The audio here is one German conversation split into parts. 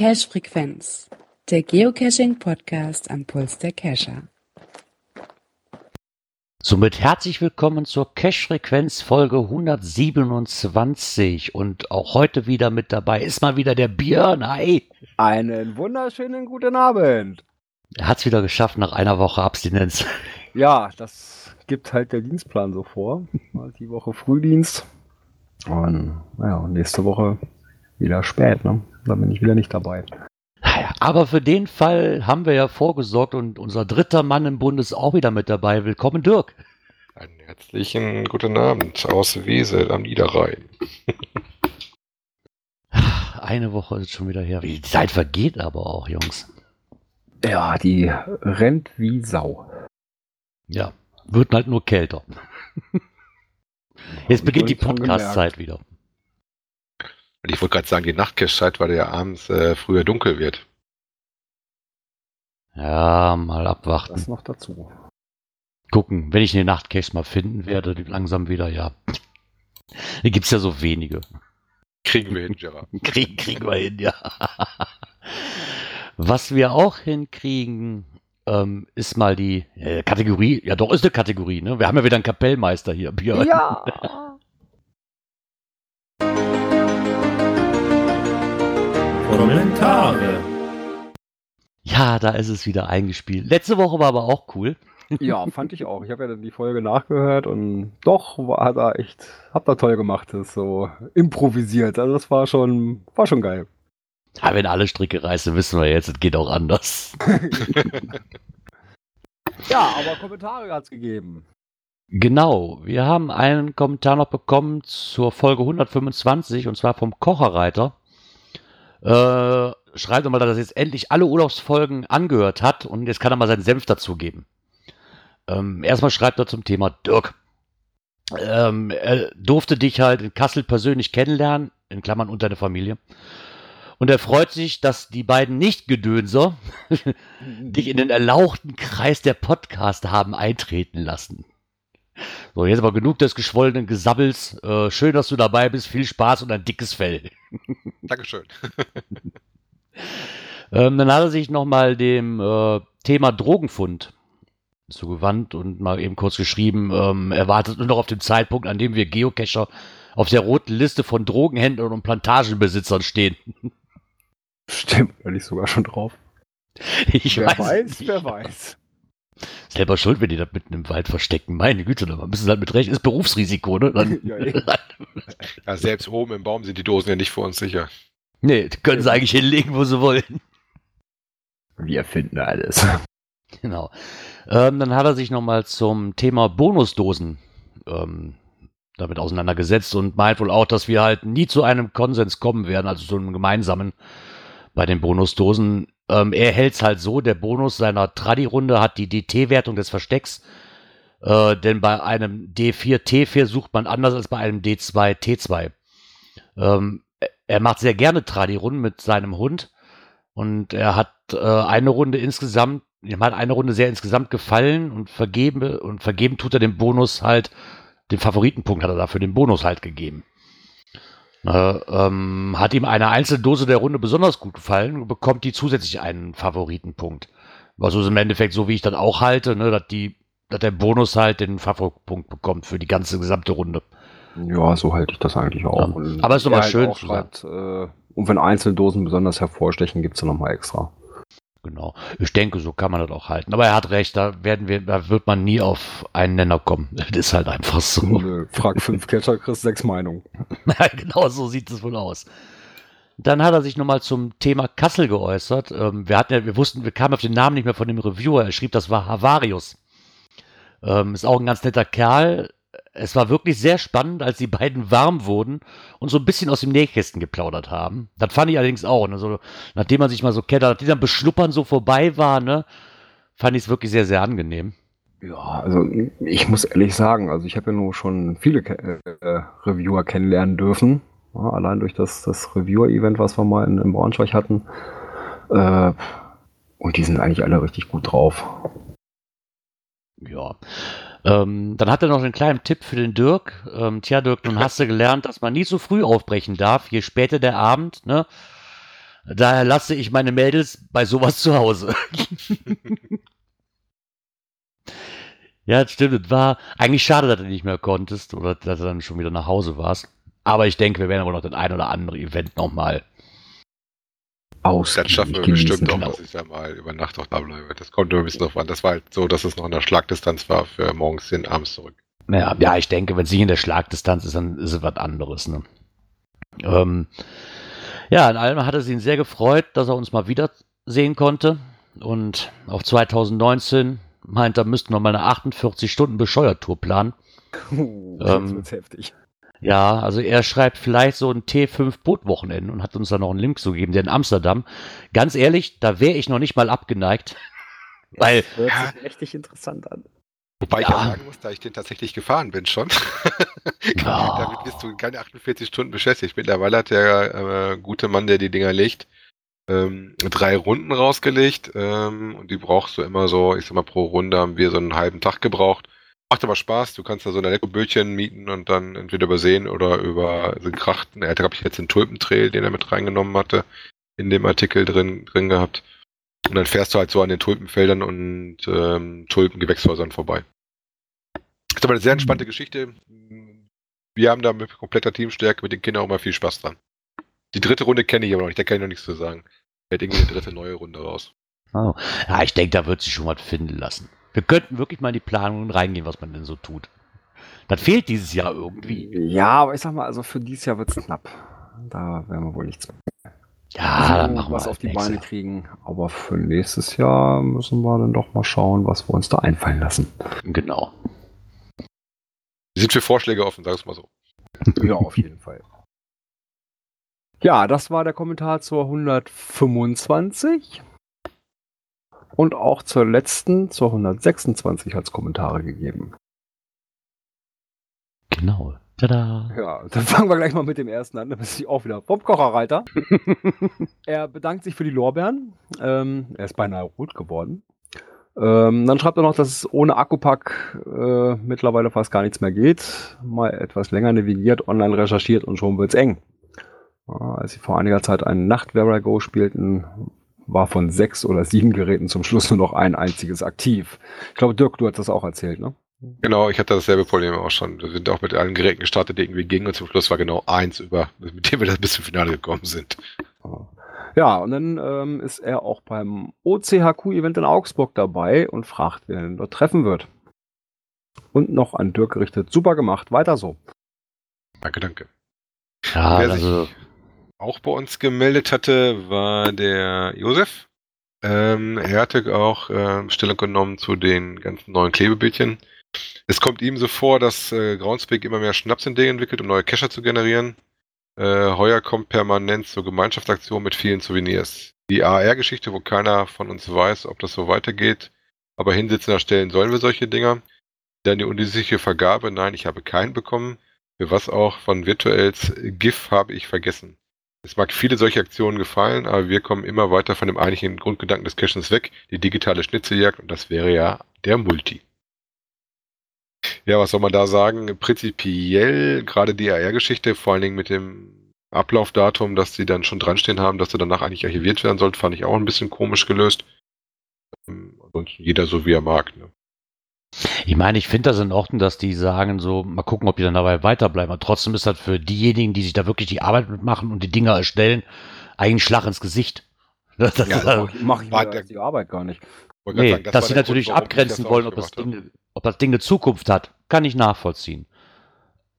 Cache Frequenz, der Geocaching Podcast am Puls der Cacher. Somit herzlich willkommen zur Cache Frequenz Folge 127 und auch heute wieder mit dabei ist mal wieder der Björn. Hi. Einen wunderschönen guten Abend. Er hat es wieder geschafft nach einer Woche Abstinenz. Ja, das gibt halt der Dienstplan so vor. Mal die Woche Frühdienst und naja, nächste Woche wieder spät, ne? Da bin ich wieder nicht dabei. Naja, aber für den Fall haben wir ja vorgesorgt und unser dritter Mann im Bund ist auch wieder mit dabei. Willkommen, Dirk. Einen herzlichen guten Abend aus Wesel am Niederrhein. Eine Woche ist schon wieder her. Die Zeit vergeht aber auch, Jungs. Ja, die rennt wie Sau. Ja, wird halt nur kälter. Jetzt beginnt die Podcast-Zeit wieder. Und ich wollte gerade sagen, die Nachtcache-Zeit, weil ja abends äh, früher dunkel wird. Ja, mal abwarten. Das noch dazu. Gucken, wenn ich den Nachtcache mal finden werde, langsam wieder, ja. Hier gibt's ja so wenige. Kriegen wir hin, Gerard. Kriegen, kriegen wir hin, ja. Was wir auch hinkriegen, ähm, ist mal die äh, Kategorie, ja doch, ist eine Kategorie, ne? Wir haben ja wieder einen Kapellmeister hier, Björn. Ja! Kommentare. Ja, da ist es wieder eingespielt. Letzte Woche war aber auch cool. ja, fand ich auch. Ich habe ja dann die Folge nachgehört und doch war, er echt, habt ihr toll gemacht, das so improvisiert. Also das war schon, war schon geil. Ja, wenn alle Stricke reißen, wissen wir jetzt, es geht auch anders. Ja, aber Kommentare hat's gegeben. Genau, wir haben einen Kommentar noch bekommen zur Folge 125 und zwar vom Kocherreiter. Äh, schreibt nochmal, dass er jetzt endlich alle Urlaubsfolgen angehört hat und jetzt kann er mal seinen Senf dazugeben. Ähm, erstmal schreibt er zum Thema Dirk. Ähm, er durfte dich halt in Kassel persönlich kennenlernen, in Klammern und deine Familie. Und er freut sich, dass die beiden Nicht-Gedönser dich in den erlauchten Kreis der Podcast haben eintreten lassen. So, jetzt aber genug des geschwollenen Gesabbels. Äh, schön, dass du dabei bist. Viel Spaß und ein dickes Fell. Dankeschön. Ähm, dann hat er sich nochmal dem äh, Thema Drogenfund zugewandt und mal eben kurz geschrieben, ähm, er wartet nur noch auf den Zeitpunkt, an dem wir Geocacher auf der roten Liste von Drogenhändlern und Plantagenbesitzern stehen. Stimmt, da liegt sogar schon drauf. Ich wer weiß, weiß, nicht. wer weiß. Selber schuld, wenn die das mitten im Wald verstecken. Meine Güte, da müssen sie halt mit recht. Ist Berufsrisiko, ne? Dann, Ja. Ja, selbst oben im Baum sind die Dosen ja nicht vor uns sicher. nee, die können sie eigentlich hinlegen, wo sie wollen. Wir finden alles. Genau. Ähm, dann hat er sich nochmal zum Thema Bonusdosen ähm, damit auseinandergesetzt und meint wohl auch, dass wir halt nie zu einem Konsens kommen werden, also zu einem gemeinsamen bei den Bonusdosen. Ähm, er hält es halt so, der Bonus seiner Tradi-Runde hat die DT-Wertung des Verstecks, äh, denn bei einem D4 T4 sucht man anders als bei einem D2 T2. Ähm, er macht sehr gerne Tradi-Runden mit seinem Hund und er hat äh, eine Runde insgesamt ihm hat eine Runde sehr insgesamt gefallen und vergeben und vergeben tut er den Bonus halt, den Favoritenpunkt hat er dafür den Bonus halt gegeben. Äh, ähm, hat ihm eine Einzeldose der Runde besonders gut gefallen, bekommt die zusätzlich einen Favoritenpunkt. Also ist im Endeffekt so, wie ich das auch halte, ne, dass die, dass der Bonus halt den Favoritenpunkt bekommt für die ganze gesamte Runde. Ja, so halte ich das eigentlich auch. Ja. Aber ist doch mal er halt schön schreibt, äh, und wenn Einzeldosen besonders hervorstechen, gibt's da nochmal extra. Genau. Ich denke, so kann man das auch halten. Aber er hat recht, da werden wir, da wird man nie auf einen Nenner kommen. Das ist halt einfach so. Nö, Frag fünf Catcher, kriegst sechs Meinungen. Ja, genau so sieht es wohl aus. Dann hat er sich nochmal zum Thema Kassel geäußert. Ähm, wir hatten ja, wir wussten, wir kamen auf den Namen nicht mehr von dem Reviewer. Er schrieb, das war Havarius. Ähm, ist auch ein ganz netter Kerl. Es war wirklich sehr spannend, als die beiden warm wurden und so ein bisschen aus dem Nähkästen geplaudert haben. Das fand ich allerdings auch. Ne? So, nachdem man sich mal so kennt, nachdem dann Beschnuppern so vorbei war, ne, fand ich es wirklich sehr, sehr angenehm. Ja, also ich muss ehrlich sagen, also ich habe ja nur schon viele Ke- äh, Reviewer kennenlernen dürfen. Ja, allein durch das, das Reviewer-Event, was wir mal in, in Braunschweig hatten. Äh, Und die sind eigentlich alle richtig gut drauf. Ja. Ähm, dann hat er noch einen kleinen Tipp für den Dirk. Ähm, tja, Dirk, nun hast du gelernt, dass man nie zu früh aufbrechen darf, je später der Abend, ne? Daher lasse ich meine Mädels bei sowas zu Hause. ja, stimmt. Es war eigentlich schade, dass du nicht mehr konntest oder dass du dann schon wieder nach Hause warst. Aber ich denke, wir werden aber noch das ein oder andere Event nochmal Aus. Das schaffen wir bestimmt auch, dass ich da mal über Nacht auch da bleibe. Das kommt nur ein bisschen drauf an. Das war halt so, dass es noch in der Schlagdistanz war für morgens hin, abends zurück. Ja, ja, ich denke, wenn es nicht in der Schlagdistanz ist, dann ist es was anderes. Ne? Ähm, ja, in allem hat es ihn sehr gefreut, dass er uns mal wiedersehen konnte. Und auf 2019 meint er, müssten wir mal eine 48 Stunden Bescheuertour planen. Uh, Ähm, das wird's heftig. Ja, also er schreibt vielleicht so ein T5 Bootwochenende und hat uns da noch einen Link zu gegeben, der in Amsterdam. Ganz ehrlich, da wäre ich noch nicht mal abgeneigt. Weil, Hört Ja. sich richtig interessant an. Wobei ich Ja. auch sagen muss, da ich den tatsächlich gefahren bin schon. Ja. Damit bist du keine 48 Stunden beschäftigt. Mittlerweile hat der äh, gute Mann, der die Dinger legt, ähm, drei Runden rausgelegt. Ähm, und die brauchst du immer so, ich sag mal, pro Runde haben wir so einen halben Tag gebraucht. Macht aber Spaß, du kannst da so ein Elektrobötchen mieten und dann entweder übersehen oder über so Krachten. Er hat, glaube ich, jetzt den Tulpentrail, den er mit reingenommen hatte, in dem Artikel drin, drin gehabt. Und dann fährst du halt so an den Tulpenfeldern und ähm, Tulpengewächshäusern vorbei. Ist aber eine sehr entspannte Geschichte. Wir haben da mit kompletter Teamstärke mit den Kindern auch mal viel Spaß dran. Die dritte Runde kenne ich aber noch nicht, da kann ich noch nichts zu sagen. Hat irgendwie eine dritte neue Runde raus. oh, ja, ich denke, da wird sich schon was finden lassen. Wir könnten wirklich mal in die Planungen reingehen, was man denn so tut. Das fehlt dieses Jahr irgendwie. Ja, aber ich sag mal, also für dieses Jahr wird's knapp. Da werden wir wohl nichts Ja, dann machen wir was halt auf die. Beine kriegen. Aber für nächstes Jahr müssen wir dann doch mal schauen, was wir uns da einfallen lassen. Genau. Wir sind für Vorschläge offen, sag es mal so. Ja, auf jeden Fall. Ja, das war der Kommentar zur 125. Und auch zur letzten, zur 126 hat es Kommentare gegeben. Genau. Tada. Ja, dann fangen wir gleich mal mit dem ersten an. Da bist du auch wieder vom Kocherreiter. er bedankt sich für die Lorbeeren. Ähm, er ist beinahe rot geworden. Ähm, dann schreibt er noch, dass es ohne Akkupack äh, mittlerweile fast gar nichts mehr geht. Mal etwas länger navigiert, online recherchiert und schon wird's eng. Ja, als sie vor einiger Zeit einen Nacht Go spielten, war von sechs oder sieben Geräten zum Schluss nur noch ein einziges aktiv. Ich glaube, Dirk, du hast das auch erzählt, ne? Genau, ich hatte dasselbe Problem auch schon. Wir sind auch mit allen Geräten gestartet, die irgendwie gingen und zum Schluss war genau eins über, mit dem wir das bis zum Finale gekommen sind. Ja, und dann ähm, ist er auch beim OCHQ-Event in Augsburg dabei und fragt, wer ihn dort treffen wird. Und noch an Dirk gerichtet. Super gemacht, weiter so. Danke, danke. Ja, Wer also, sich auch bei uns gemeldet hatte, war der Josef. Ähm, er hatte auch ähm, Stellung genommen zu den ganzen neuen Klebebildchen. Es kommt ihm so vor, dass äh, Groundspeak immer mehr Schnaps in Dinge entwickelt, um neue Cacher zu generieren. Äh, heuer kommt permanent zur Gemeinschaftsaktion mit vielen Souvenirs. Die AR-Geschichte, wo keiner von uns weiß, ob das so weitergeht, aber hinsitzen erstellen sollen wir solche Dinger. Dann die unsicherliche Vergabe, nein, ich habe keinen bekommen. Für was auch von Virtuels GIF habe ich vergessen. Es mag viele solche Aktionen gefallen, aber wir kommen immer weiter von dem eigentlichen Grundgedanken des Cachens weg, die digitale Schnitzeljagd, und das wäre ja der Multi. Ja, was soll man da sagen? Prinzipiell, gerade die AR-Geschichte, vor allen Dingen mit dem Ablaufdatum, dass sie dann schon dran stehen haben, dass sie danach eigentlich archiviert werden sollten, fand ich auch ein bisschen komisch gelöst. Ähm, Ansonsten jeder so wie er mag. Ne? Ich meine, ich finde das in Ordnung, dass die sagen, so, mal gucken, ob die dann dabei weiterbleiben. Aber trotzdem ist das für diejenigen, die sich da wirklich die Arbeit mitmachen und die Dinger erstellen, eigentlich ein Schlag ins Gesicht. Das, das Ja, ist, also- also, Mach ich mir der- die Arbeit gar nicht. Nee, sagen, das dass sie natürlich Grund, abgrenzen das wollen, ob das, habe. Ding, ob das Ding eine Zukunft hat, kann ich nachvollziehen.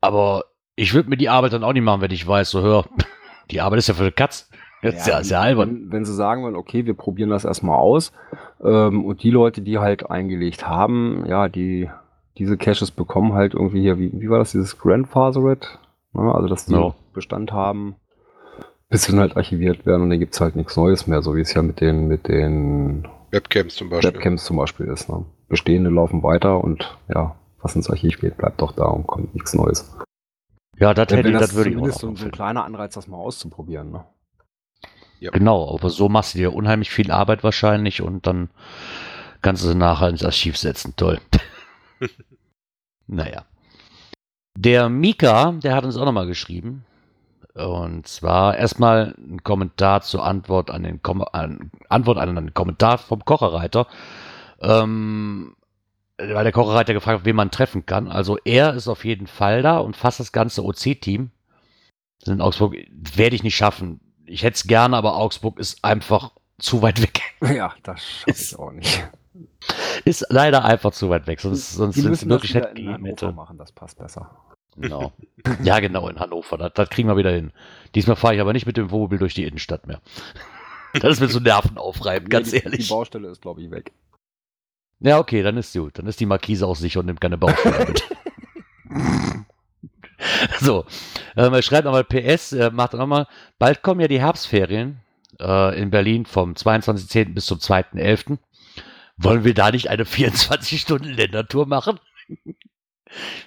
Aber ich würde mir die Arbeit dann auch nicht machen, wenn ich weiß, so hör, die Arbeit ist ja für die Katz. Das ist ja, ist ja albern. Wenn, wenn sie sagen wollen, okay, wir probieren das erstmal aus ähm, und die Leute, die halt eingelegt haben, ja, die diese Caches bekommen halt irgendwie hier, wie, wie war das, dieses Grandfathered? Ne? Also, dass die Ja. Bestand haben, bis sie dann halt archiviert werden und dann gibt's halt nichts Neues mehr, so wie es ja mit den, mit den Webcams zum Beispiel. Webcams zum Beispiel ist. Ne? Bestehende laufen weiter und ja, was ins Archiv geht, bleibt doch da und kommt nichts Neues. Ja, das hätte ich, das würde ich auch zumindest noch so, so ein kleiner Anreiz, das mal auszuprobieren. Ne? Ja. Genau, aber so machst du dir unheimlich viel Arbeit wahrscheinlich und dann kannst du sie nachher ins Archiv setzen. Toll. naja. Der Mika, der hat uns auch nochmal geschrieben. Und zwar erstmal ein Kommentar zur Antwort an den Kom an, Antwort an einen Kommentar vom Kocherreiter. Ähm, weil der Kocherreiter gefragt hat, wen man treffen kann. Also er ist auf jeden Fall da und fast das ganze OC-Team in Augsburg werde ich nicht schaffen. Ich hätte es gerne, aber Augsburg ist einfach zu weit weg. Ja, das schaffe ich auch nicht. Ist leider einfach zu weit weg. Sonst, sonst sind es wirklich nicht in Hannover hätte. machen, das passt besser. Genau. Ja, genau, in Hannover. Das, das kriegen wir wieder hin. Diesmal fahre ich aber nicht mit dem Wohnmobil durch die Innenstadt mehr. Das ist mir so Nerven aufreiben, ganz Nee, die, ehrlich. Die Baustelle ist, glaube ich, weg. Ja, okay, dann ist gut. Dann ist die Markise auch sicher und nimmt keine Baustelle mit. so, ähm, er schreibt nochmal PS, er macht nochmal, bald kommen ja die Herbstferien äh, in Berlin vom 22.10. bis zum 2.11. Wollen wir da nicht eine 24-Stunden-Ländertour machen?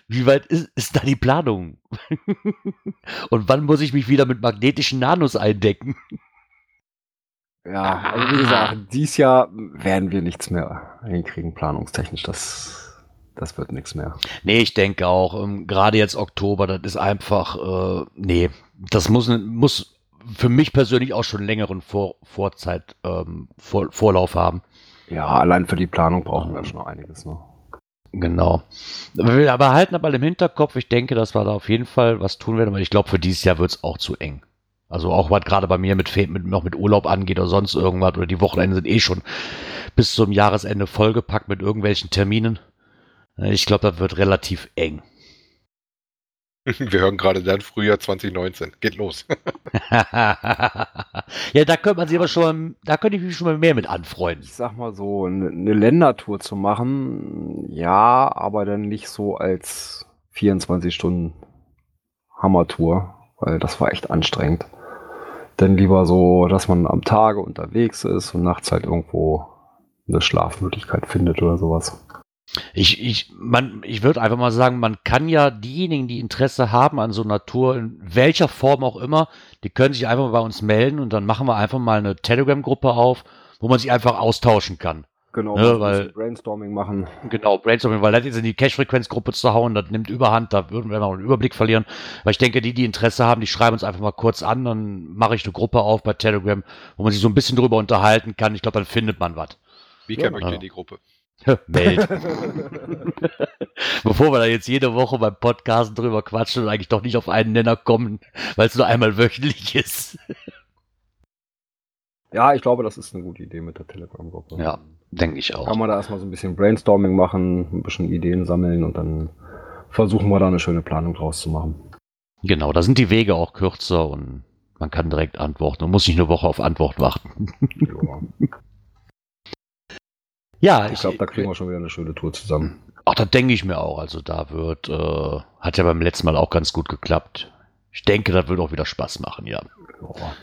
Wie weit ist, ist da die Planung? und wann muss ich mich wieder mit magnetischen Nanos eindecken? Ja, also wie gesagt, dieses Jahr werden wir nichts mehr hinkriegen, planungstechnisch. Das, das wird nichts mehr. Nee, ich denke auch, ähm, gerade jetzt Oktober, das ist einfach, äh, nee, das muss, muss für mich persönlich auch schon längeren Vor Vorzeit, ähm, Vor Vorlauf haben. Ja, allein für die Planung brauchen wir schon noch einiges. Ne? Genau. Wir aber halten aber im Hinterkopf, ich denke, dass wir da auf jeden Fall was tun werden, weil ich glaube, für dieses Jahr wird es auch zu eng. Also auch was gerade bei mir mit, mit noch mit Urlaub angeht oder sonst irgendwas oder die Wochenende sind eh schon bis zum Jahresende vollgepackt mit irgendwelchen Terminen. Ich glaube, das wird relativ eng. Wir hören gerade dann Frühjahr 2019. Geht los. ja, da könnte man sich aber schon, da könnte ich mich schon mal mehr mit anfreunden. Ich sag mal so, eine, eine Ländertour zu machen, ja, aber dann nicht so als 24 Stunden Hammertour, weil das war echt anstrengend. Dann lieber so, dass man am Tage unterwegs ist und nachts halt irgendwo eine Schlafmöglichkeit findet oder sowas. Ich, ich, man, ich würde einfach mal sagen, man kann ja diejenigen, die Interesse haben an so einer Tour, in welcher Form auch immer, die können sich einfach mal bei uns melden und dann machen wir einfach mal eine Telegram-Gruppe auf, wo man sich einfach austauschen kann. Genau, ein weil- Brainstorming machen. Genau, Brainstorming, weil das jetzt in die Cache-Frequenz-Gruppe zu hauen, das nimmt überhand, da würden wir noch einen Überblick verlieren. Weil ich denke, die, die Interesse haben, die schreiben uns einfach mal kurz an, dann mache ich eine Gruppe auf bei Telegram, wo man sich so ein bisschen drüber unterhalten kann. Ich glaube, dann findet man was. Vika Ja. möchte in die Gruppe. Meld. Bevor wir da jetzt jede Woche beim Podcast drüber quatschen und eigentlich doch nicht auf einen Nenner kommen, weil es nur einmal wöchentlich ist. Ja, ich glaube, das ist eine gute Idee mit der Telegram-Gruppe. Ja, denke ich Kann auch. man da erstmal so ein bisschen Brainstorming machen, ein bisschen Ideen sammeln und dann versuchen wir da eine schöne Planung draus zu machen. Genau, da sind die Wege auch kürzer und man kann direkt antworten und muss nicht eine Woche auf Antwort warten. Ja. Ja, Ich glaube, da kriegen wir schon wieder eine schöne Tour zusammen. Ach, das denke ich mir auch. Also da wird, äh, hat ja beim letzten Mal auch ganz gut geklappt. Ich denke, das wird auch wieder Spaß machen, ja. Ja.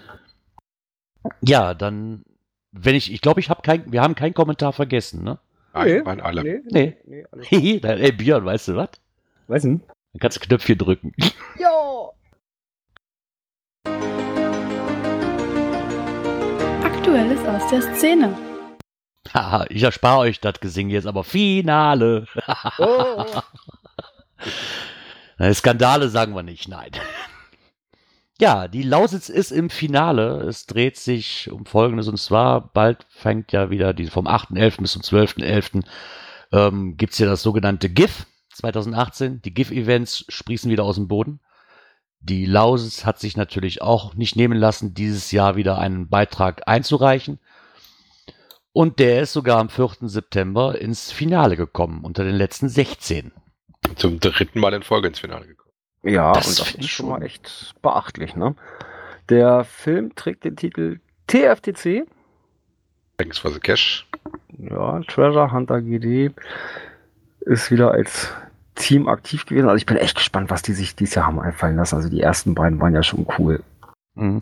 Ja, dann, wenn ich, ich glaube, ich habe kein, wir haben keinen Kommentar vergessen, ne? Nein, Nee. alle. Nee, Nee. nee, dann, ey Björn, weißt du was? Weiß nicht. Dann kannst du Knöpfchen drücken. Ja. Aktuelles aus der Szene. Haha, ich erspare euch das Gesing jetzt, aber Finale. Oh. Na, Skandale sagen wir nicht, nein. Ja, die Lausitz ist im Finale. Es dreht sich um Folgendes und zwar bald fängt ja wieder die vom 8.11. bis zum 12.11. Ähm, gibt es ja das sogenannte GIF 2018. Die GIF-Events sprießen wieder aus dem Boden. Die Lausitz hat sich natürlich auch nicht nehmen lassen, dieses Jahr wieder einen Beitrag einzureichen. Und der ist sogar am 4. September ins Finale gekommen, unter den letzten 16. Zum dritten Mal in Folge ins Finale gekommen. Ja, Das und das ist ich schon mal echt beachtlich, ne? Der Film trägt den Titel TFTC, Thanks for the Cash. ja, Treasure Hunter GD, ist wieder als Team aktiv gewesen. Also ich bin echt gespannt, was die sich dieses Jahr haben einfallen lassen. Also die ersten beiden waren ja schon cool. Mhm.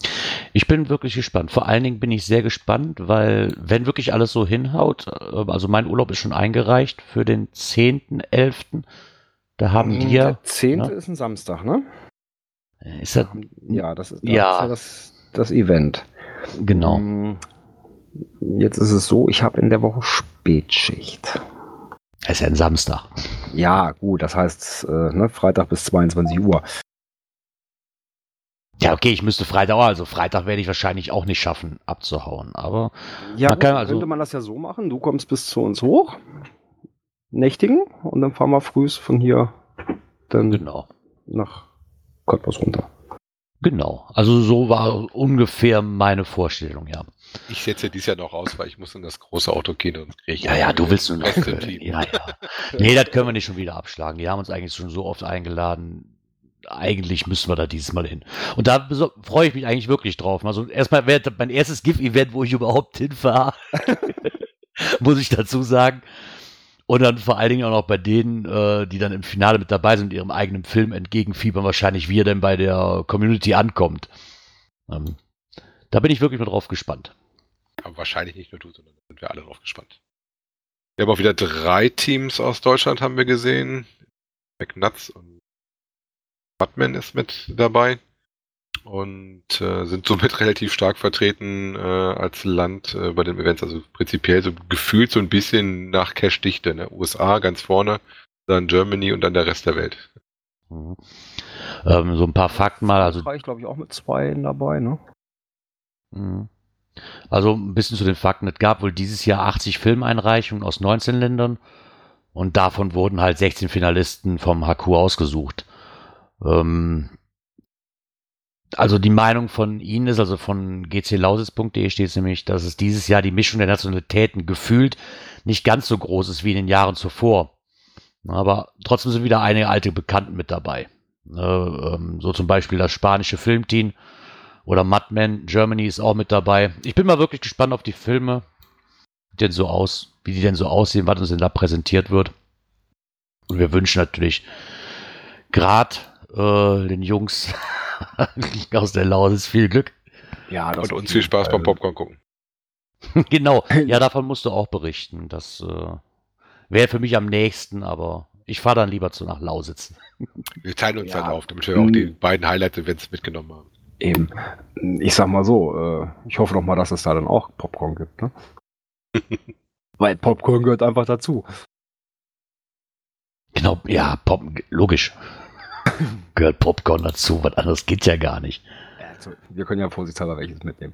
Ich bin wirklich gespannt. Vor allen Dingen bin ich sehr gespannt, weil wenn wirklich alles so hinhaut, äh, also mein Urlaub ist schon eingereicht für den 10.11. Da haben die ja, Der 10. ne? ist ein Samstag, ne? ist das, Ja, das ist, Ja. das, ist ja das, das Event. Genau. Mm, Jetzt ist es so, ich habe in der Woche Spätschicht. Es ist ja ein Samstag. Ja, gut, das heißt äh, ne, Freitag bis 22 Uhr. Ja, okay, ich müsste Freitag auch, also Freitag werde ich wahrscheinlich auch nicht schaffen, abzuhauen. Aber Ja, Man gut, also- könnte man das ja so machen. Du kommst bis zu uns hoch, nächtigen, und dann fahren wir frühs von hier dann genau. nach Cottbus runter. Genau. Also so war ungefähr meine Vorstellung, ja. Ich setze dies Jahr noch aus, weil ich muss in das große Autokino und kriege Ja, ja, du willst nur noch. Ja, ja. Nee, das können wir nicht schon wieder abschlagen. Die haben uns eigentlich schon so oft eingeladen. Eigentlich müssen wir da dieses Mal hin. Und da freue ich mich eigentlich wirklich drauf. Also erstmal wäre mein erstes GIF-Event, wo ich überhaupt hinfahre. Muss ich dazu sagen. Und dann vor allen Dingen auch noch bei denen, äh, die dann im Finale mit dabei sind, ihrem eigenen Film entgegenfiebern, wahrscheinlich wie er denn bei der Community ankommt. Ähm, da bin ich wirklich mal drauf gespannt. Aber wahrscheinlich nicht nur du, sondern sind wir alle drauf gespannt. Wir haben auch wieder drei Teams aus Deutschland haben wir gesehen. McNuts und Batman ist mit dabei und äh, sind somit relativ stark vertreten äh, als Land äh, bei den Events. Also prinzipiell so gefühlt so ein bisschen nach Cash-Dichte. Ne? USA ganz vorne, dann Germany und dann der Rest der Welt. Mhm. Ähm, so ein paar Fakten mal. Also Frankreich, glaube ich, auch mit zwei dabei, ne? Mhm. Also ein bisschen zu den Fakten. Es gab wohl dieses Jahr 80 Filmeinreichungen aus 19 Ländern und davon wurden halt 16 Finalisten vom HQ ausgesucht. Ähm, also die Meinung von Ihnen ist, also von gclausitz.de steht es nämlich, dass es dieses Jahr die Mischung der Nationalitäten gefühlt nicht ganz so groß ist wie in den Jahren zuvor. Aber trotzdem sind wieder einige alte Bekannten mit dabei. Äh, ähm, so zum Beispiel das spanische Filmteam, oder Mudman Germany ist auch mit dabei. Ich bin mal wirklich gespannt auf die Filme, denn so aus, wie die denn so aussehen, was uns denn da präsentiert wird. Und wir wünschen natürlich gerade äh, den Jungs aus der Lausitz viel Glück. Ja, Und uns viel Spaß beim Popcorn gucken. genau. Ja, davon musst du auch berichten. Das äh, wäre für mich am nächsten, aber ich fahre dann lieber zu nach Lausitz. Wir teilen uns Ja. dann auf, damit wir auch die beiden Highlight-Events mitgenommen haben. Eben. Ich sag mal so, äh, ich hoffe doch mal, dass es da dann auch Popcorn gibt, ne? Weil Popcorn gehört einfach dazu. Genau, ja, Pop, logisch. Gehört Popcorn dazu, was anderes geht ja gar nicht. Also, wir können ja vorsichtshalber welches mitnehmen.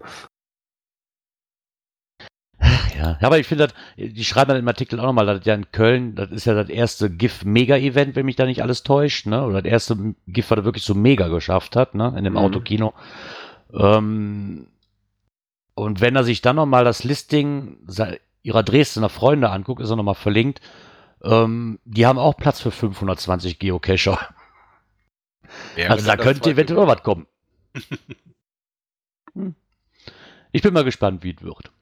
Ja, aber ich finde, das- die schreiben dann im Artikel auch nochmal, dass ja in Köln, das ist ja das erste GIF-Mega-Event, wenn mich da nicht alles täuscht, ne? Oder das erste GIF, was er wirklich so mega geschafft hat, ne? In dem Mhm. Autokino. Ähm, und wenn er sich dann nochmal das Listing ihrer Dresdner Freunde anguckt, ist er nochmal verlinkt. Ähm, die haben auch Platz für 520 Geocacher. Wäre also da könnte eventuell auch was kommen. Hm. Ich bin mal gespannt, wie es wird.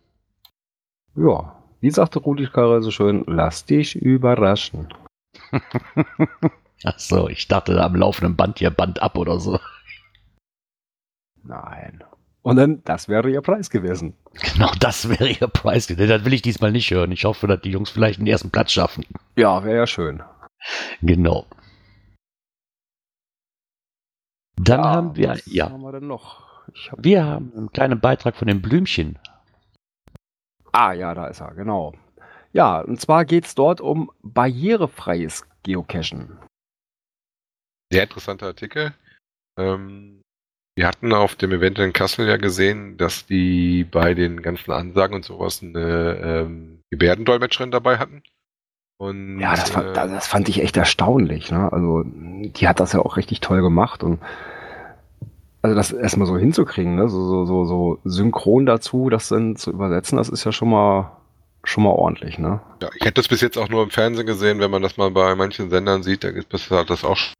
Ja, wie sagte Rudi Karre so schön, lass dich überraschen. Ach so, ich dachte da am laufenden Band hier Band ab oder so. Nein. Und dann, das wäre ihr Preis gewesen. Genau, das wäre ihr Preis. Das will ich diesmal nicht hören. Ich hoffe, dass die Jungs vielleicht den ersten Platz schaffen. Ja, wäre ja schön. Genau. Dann ja, haben wir, was ja, haben wir denn noch? Ich hab, wir haben einen kleinen Beitrag von den Blümchen. ah, ja, da ist er, genau. Ja, und zwar geht es dort um barrierefreies Geocachen. Sehr interessanter Artikel. Ähm, wir hatten auf dem Event in Kassel ja gesehen, dass die bei den ganzen Ansagen und sowas eine ähm, Gebärdendolmetscherin dabei hatten. Und, Ja, das, fand, äh, das fand ich echt erstaunlich. Ne? Also, die hat das ja auch richtig toll gemacht. Und also das erstmal so hinzukriegen, ne? so, so, so, so synchron dazu, das dann zu übersetzen, das ist ja schon mal schon mal ordentlich, ne? Ja, ich hätte das bis jetzt auch nur im Fernsehen gesehen, wenn man das mal bei manchen Sendern sieht, da gibt es das auch schon.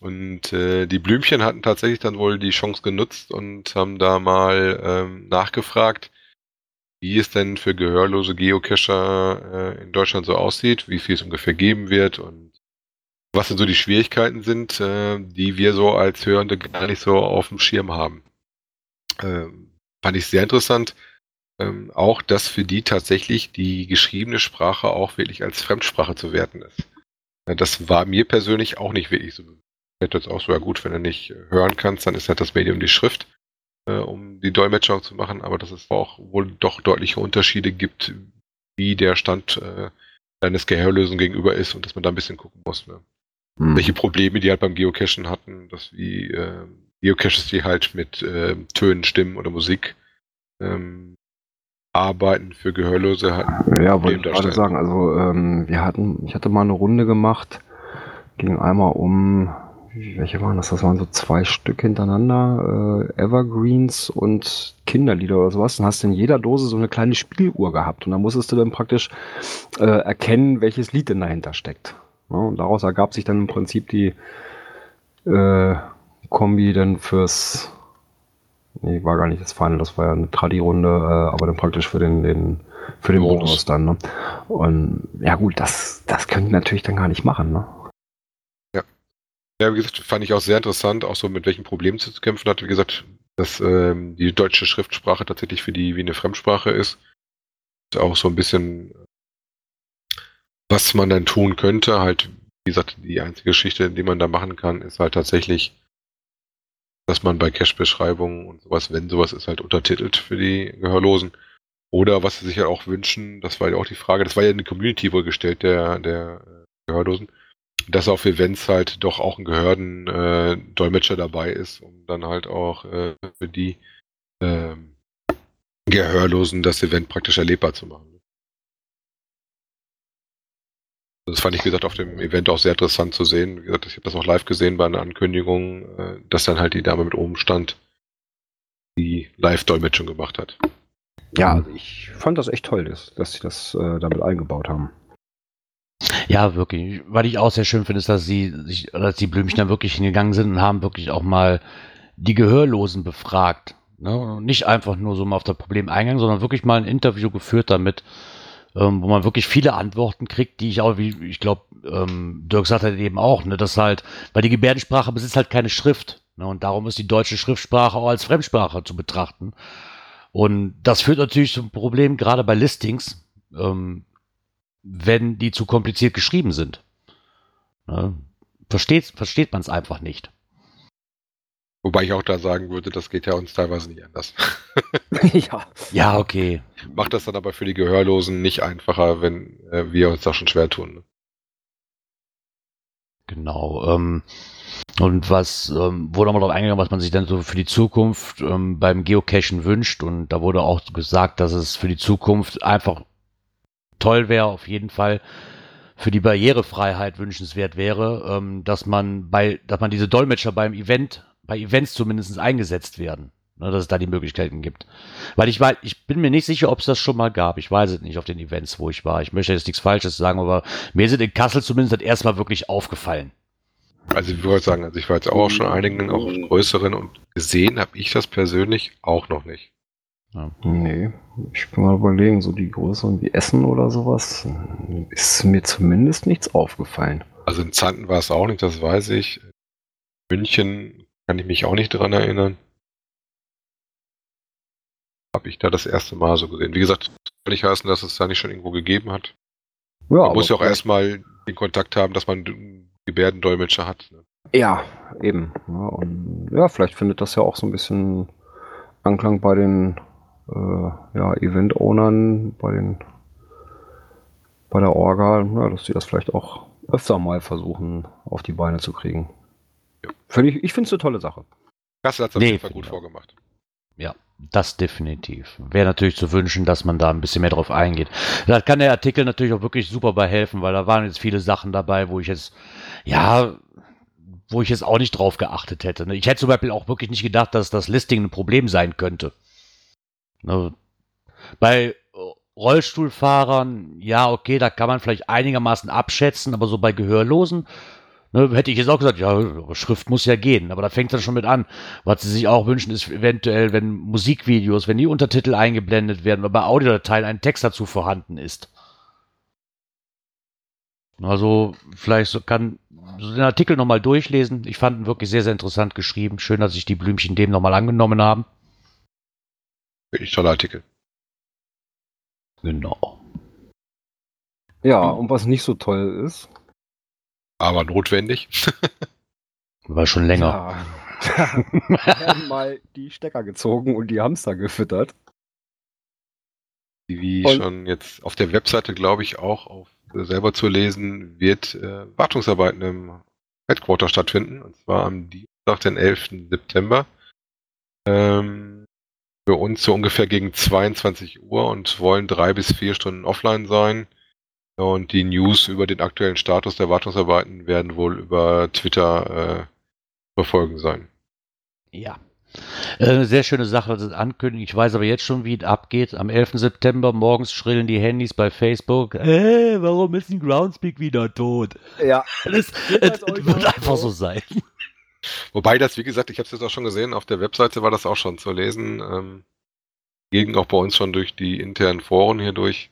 Und äh, die Blümchen hatten tatsächlich dann wohl die Chance genutzt und haben da mal ähm, nachgefragt, wie es denn für gehörlose Geocacher äh, in Deutschland so aussieht, wie viel es ungefähr geben wird und was denn so die Schwierigkeiten sind, äh, die wir so als Hörende gar nicht so auf dem Schirm haben. Ähm, fand ich sehr interessant. Ähm, auch, dass für die tatsächlich die geschriebene Sprache auch wirklich als Fremdsprache zu werten ist. Ja, das war mir persönlich auch nicht wirklich so. Ich hätte jetzt auch so, ja gut, wenn du nicht hören kannst, dann ist halt das Medium die Schrift. Äh, um die Dolmetscher zu machen, aber dass es auch wohl doch deutliche Unterschiede gibt, wie der Stand äh, deines Gehörlösen gegenüber ist und dass man da ein bisschen gucken muss. Ne? Hm. Welche Probleme die halt beim Geocachen hatten, dass wie äh, Geocaches, die halt mit äh, Tönen, Stimmen oder Musik ähm, arbeiten für Gehörlose hatten. Ja, wollte ich gerade sagen. Also ähm, wir hatten, ich hatte mal eine Runde gemacht, ging einmal um, welche waren das? Das waren so zwei Stück hintereinander, äh, Evergreens und Kinderlieder oder sowas. Dann hast du in jeder Dose so eine kleine Spieluhr gehabt und da musstest du dann praktisch äh, erkennen, welches Lied denn dahinter steckt. Ja, und daraus ergab sich dann im Prinzip die äh, Kombi dann fürs Nee, war gar nicht das Final, das war ja eine Tradi-Runde, äh, aber dann praktisch für den, den für den Bonus. Bonus dann, ne? Und ja gut, das, das können die natürlich dann gar nicht machen, ne? Ja, wie gesagt, fand ich auch sehr interessant, auch so mit welchen Problemen zu kämpfen hat. Wie gesagt, dass ähm, die deutsche Schriftsprache tatsächlich für die wie eine Fremdsprache ist. Ist auch so ein bisschen, was man dann tun könnte. Halt, wie gesagt, die einzige Geschichte, die man da machen kann, ist halt tatsächlich, dass man bei Cache-Beschreibungen und sowas, wenn sowas ist, halt untertitelt für die Gehörlosen. Oder was sie sich ja auch wünschen, das war ja auch die Frage, das war ja in die Community wohl gestellt, der, der äh, Gehörlosen, dass auf Events halt doch auch ein Gehörden-Dolmetscher äh, dabei ist, um dann halt auch äh, für die ähm, Gehörlosen das Event praktisch erlebbar zu machen. Das fand ich, wie gesagt, auf dem Event auch sehr interessant zu sehen. Wie gesagt, ich habe das auch live gesehen bei einer Ankündigung, äh, dass dann halt die Dame mit oben stand, die Live-Dolmetschung gemacht hat. Ja, also ich fand das echt toll, dass, dass sie das äh, damit eingebaut haben. Ja, wirklich. Was ich auch sehr schön finde, ist, dass sie sich, dass die Blümchen da wirklich hingegangen sind und haben wirklich auch mal die Gehörlosen befragt. Ne? Nicht einfach nur so mal auf das Problem eingegangen, sondern wirklich mal ein Interview geführt damit, ähm, wo man wirklich viele Antworten kriegt, die ich auch, wie ich glaube, ähm, Dirk sagt halt eben auch, ne, dass halt, weil die Gebärdensprache besitzt halt keine Schrift. Ne? Und darum ist die deutsche Schriftsprache auch als Fremdsprache zu betrachten. Und das führt natürlich zum Problem, gerade bei Listings, ähm, wenn die zu kompliziert geschrieben sind. Ne? Versteht, versteht man es einfach nicht. Wobei ich auch da sagen würde, das geht ja uns teilweise nicht anders. ja. Ja, okay. Macht das dann aber für die Gehörlosen nicht einfacher, wenn äh, wir uns da schon schwer tun. Ne? Genau. Ähm, und was ähm, wurde nochmal darauf eingegangen, was man sich dann so für die Zukunft ähm, beim Geocachen wünscht. Und da wurde auch gesagt, dass es für die Zukunft einfach toll wäre, auf jeden Fall für die Barrierefreiheit wünschenswert wäre, ähm, dass man bei, dass man diese Dolmetscher beim Event, bei Events zumindest eingesetzt werden. Ne, dass es da die Möglichkeiten gibt. Weil ich weiß, ich bin mir nicht sicher, ob es das schon mal gab. Ich weiß es nicht auf den Events, wo ich war. Ich möchte jetzt nichts Falsches sagen, aber mir sind in Kassel zumindest das erstmal wirklich aufgefallen. Also ich würde sagen, also ich war jetzt auch schon einigen, auch auf größeren und gesehen habe ich das persönlich auch noch nicht. Nee, ich bin mal überlegen, so die größeren wie Essen oder sowas, ist mir zumindest nichts aufgefallen. Also in Zanten war es auch nicht, das weiß ich. München kann ich mich auch nicht dran erinnern. Habe ich da das erste Mal so gesehen. Wie gesagt, das soll nicht heißen, dass es da nicht schon irgendwo gegeben hat. Ja, Man muss ja auch erstmal den Kontakt haben, dass man Gebärdendolmetscher hat. Ne? Ja, eben. Ja, und ja, vielleicht findet das ja auch so ein bisschen Anklang bei den äh, ja, Event-Ownern, bei den bei der Orga, ja, dass die das vielleicht auch öfter mal versuchen, auf die Beine zu kriegen. Ja. Find ich ich finde es eine tolle Sache. Das hat es auf jeden Fall gut vorgemacht. Ja, das definitiv. Wäre natürlich zu wünschen, dass man da ein bisschen mehr drauf eingeht. Da kann der Artikel natürlich auch wirklich super bei helfen, weil da waren jetzt viele Sachen dabei, wo ich jetzt, ja, wo ich jetzt auch nicht drauf geachtet hätte. ne? Ich hätte zum Beispiel auch wirklich nicht gedacht, dass das Listing ein Problem sein könnte. Ne, Bei Rollstuhlfahrern, ja, okay, da kann man vielleicht einigermaßen abschätzen, aber so bei Gehörlosen, ne, hätte ich jetzt auch gesagt, ja, Schrift muss ja gehen, aber da fängt es dann schon mit an. Was sie sich auch wünschen, ist eventuell, wenn Musikvideos, wenn die Untertitel eingeblendet werden, oder bei Audiodateien ein Text dazu vorhanden ist. Also, vielleicht so kann so den Artikel nochmal durchlesen. Ich fand ihn wirklich sehr, sehr interessant geschrieben. Schön, dass sich die Blümchen dem nochmal angenommen haben. Wirklich toller Artikel. Genau. Ja, und was nicht so toll ist, Aber notwendig. War schon länger. Ja, werden mal die Stecker gezogen und die Hamster gefüttert. Wie Und- schon jetzt auf der Webseite, glaube ich, auch auf, äh, selber zu lesen, wird äh, Wartungsarbeiten im Headquarter stattfinden. Und zwar am Dienstag, den 11. September. Ähm, für uns so ungefähr gegen 22 Uhr und wollen drei bis vier Stunden offline sein. Und die News über den aktuellen Status der Wartungsarbeiten werden wohl über Twitter äh, verfolgen sein. Ja. Äh, Eine sehr schöne Sache, das ist ankündigen. Ich weiß aber jetzt schon, wie es abgeht. Am 11. September morgens schrillen die Handys bei Facebook. Äh, warum ist ein Groundspeak wieder tot? Ja, Das, es, es wird einfach so sein. Wobei das, wie gesagt, ich habe es jetzt auch schon gesehen, auf der Webseite war das auch schon zu lesen. Ähm, ging auch bei uns schon durch die internen Foren hier durch.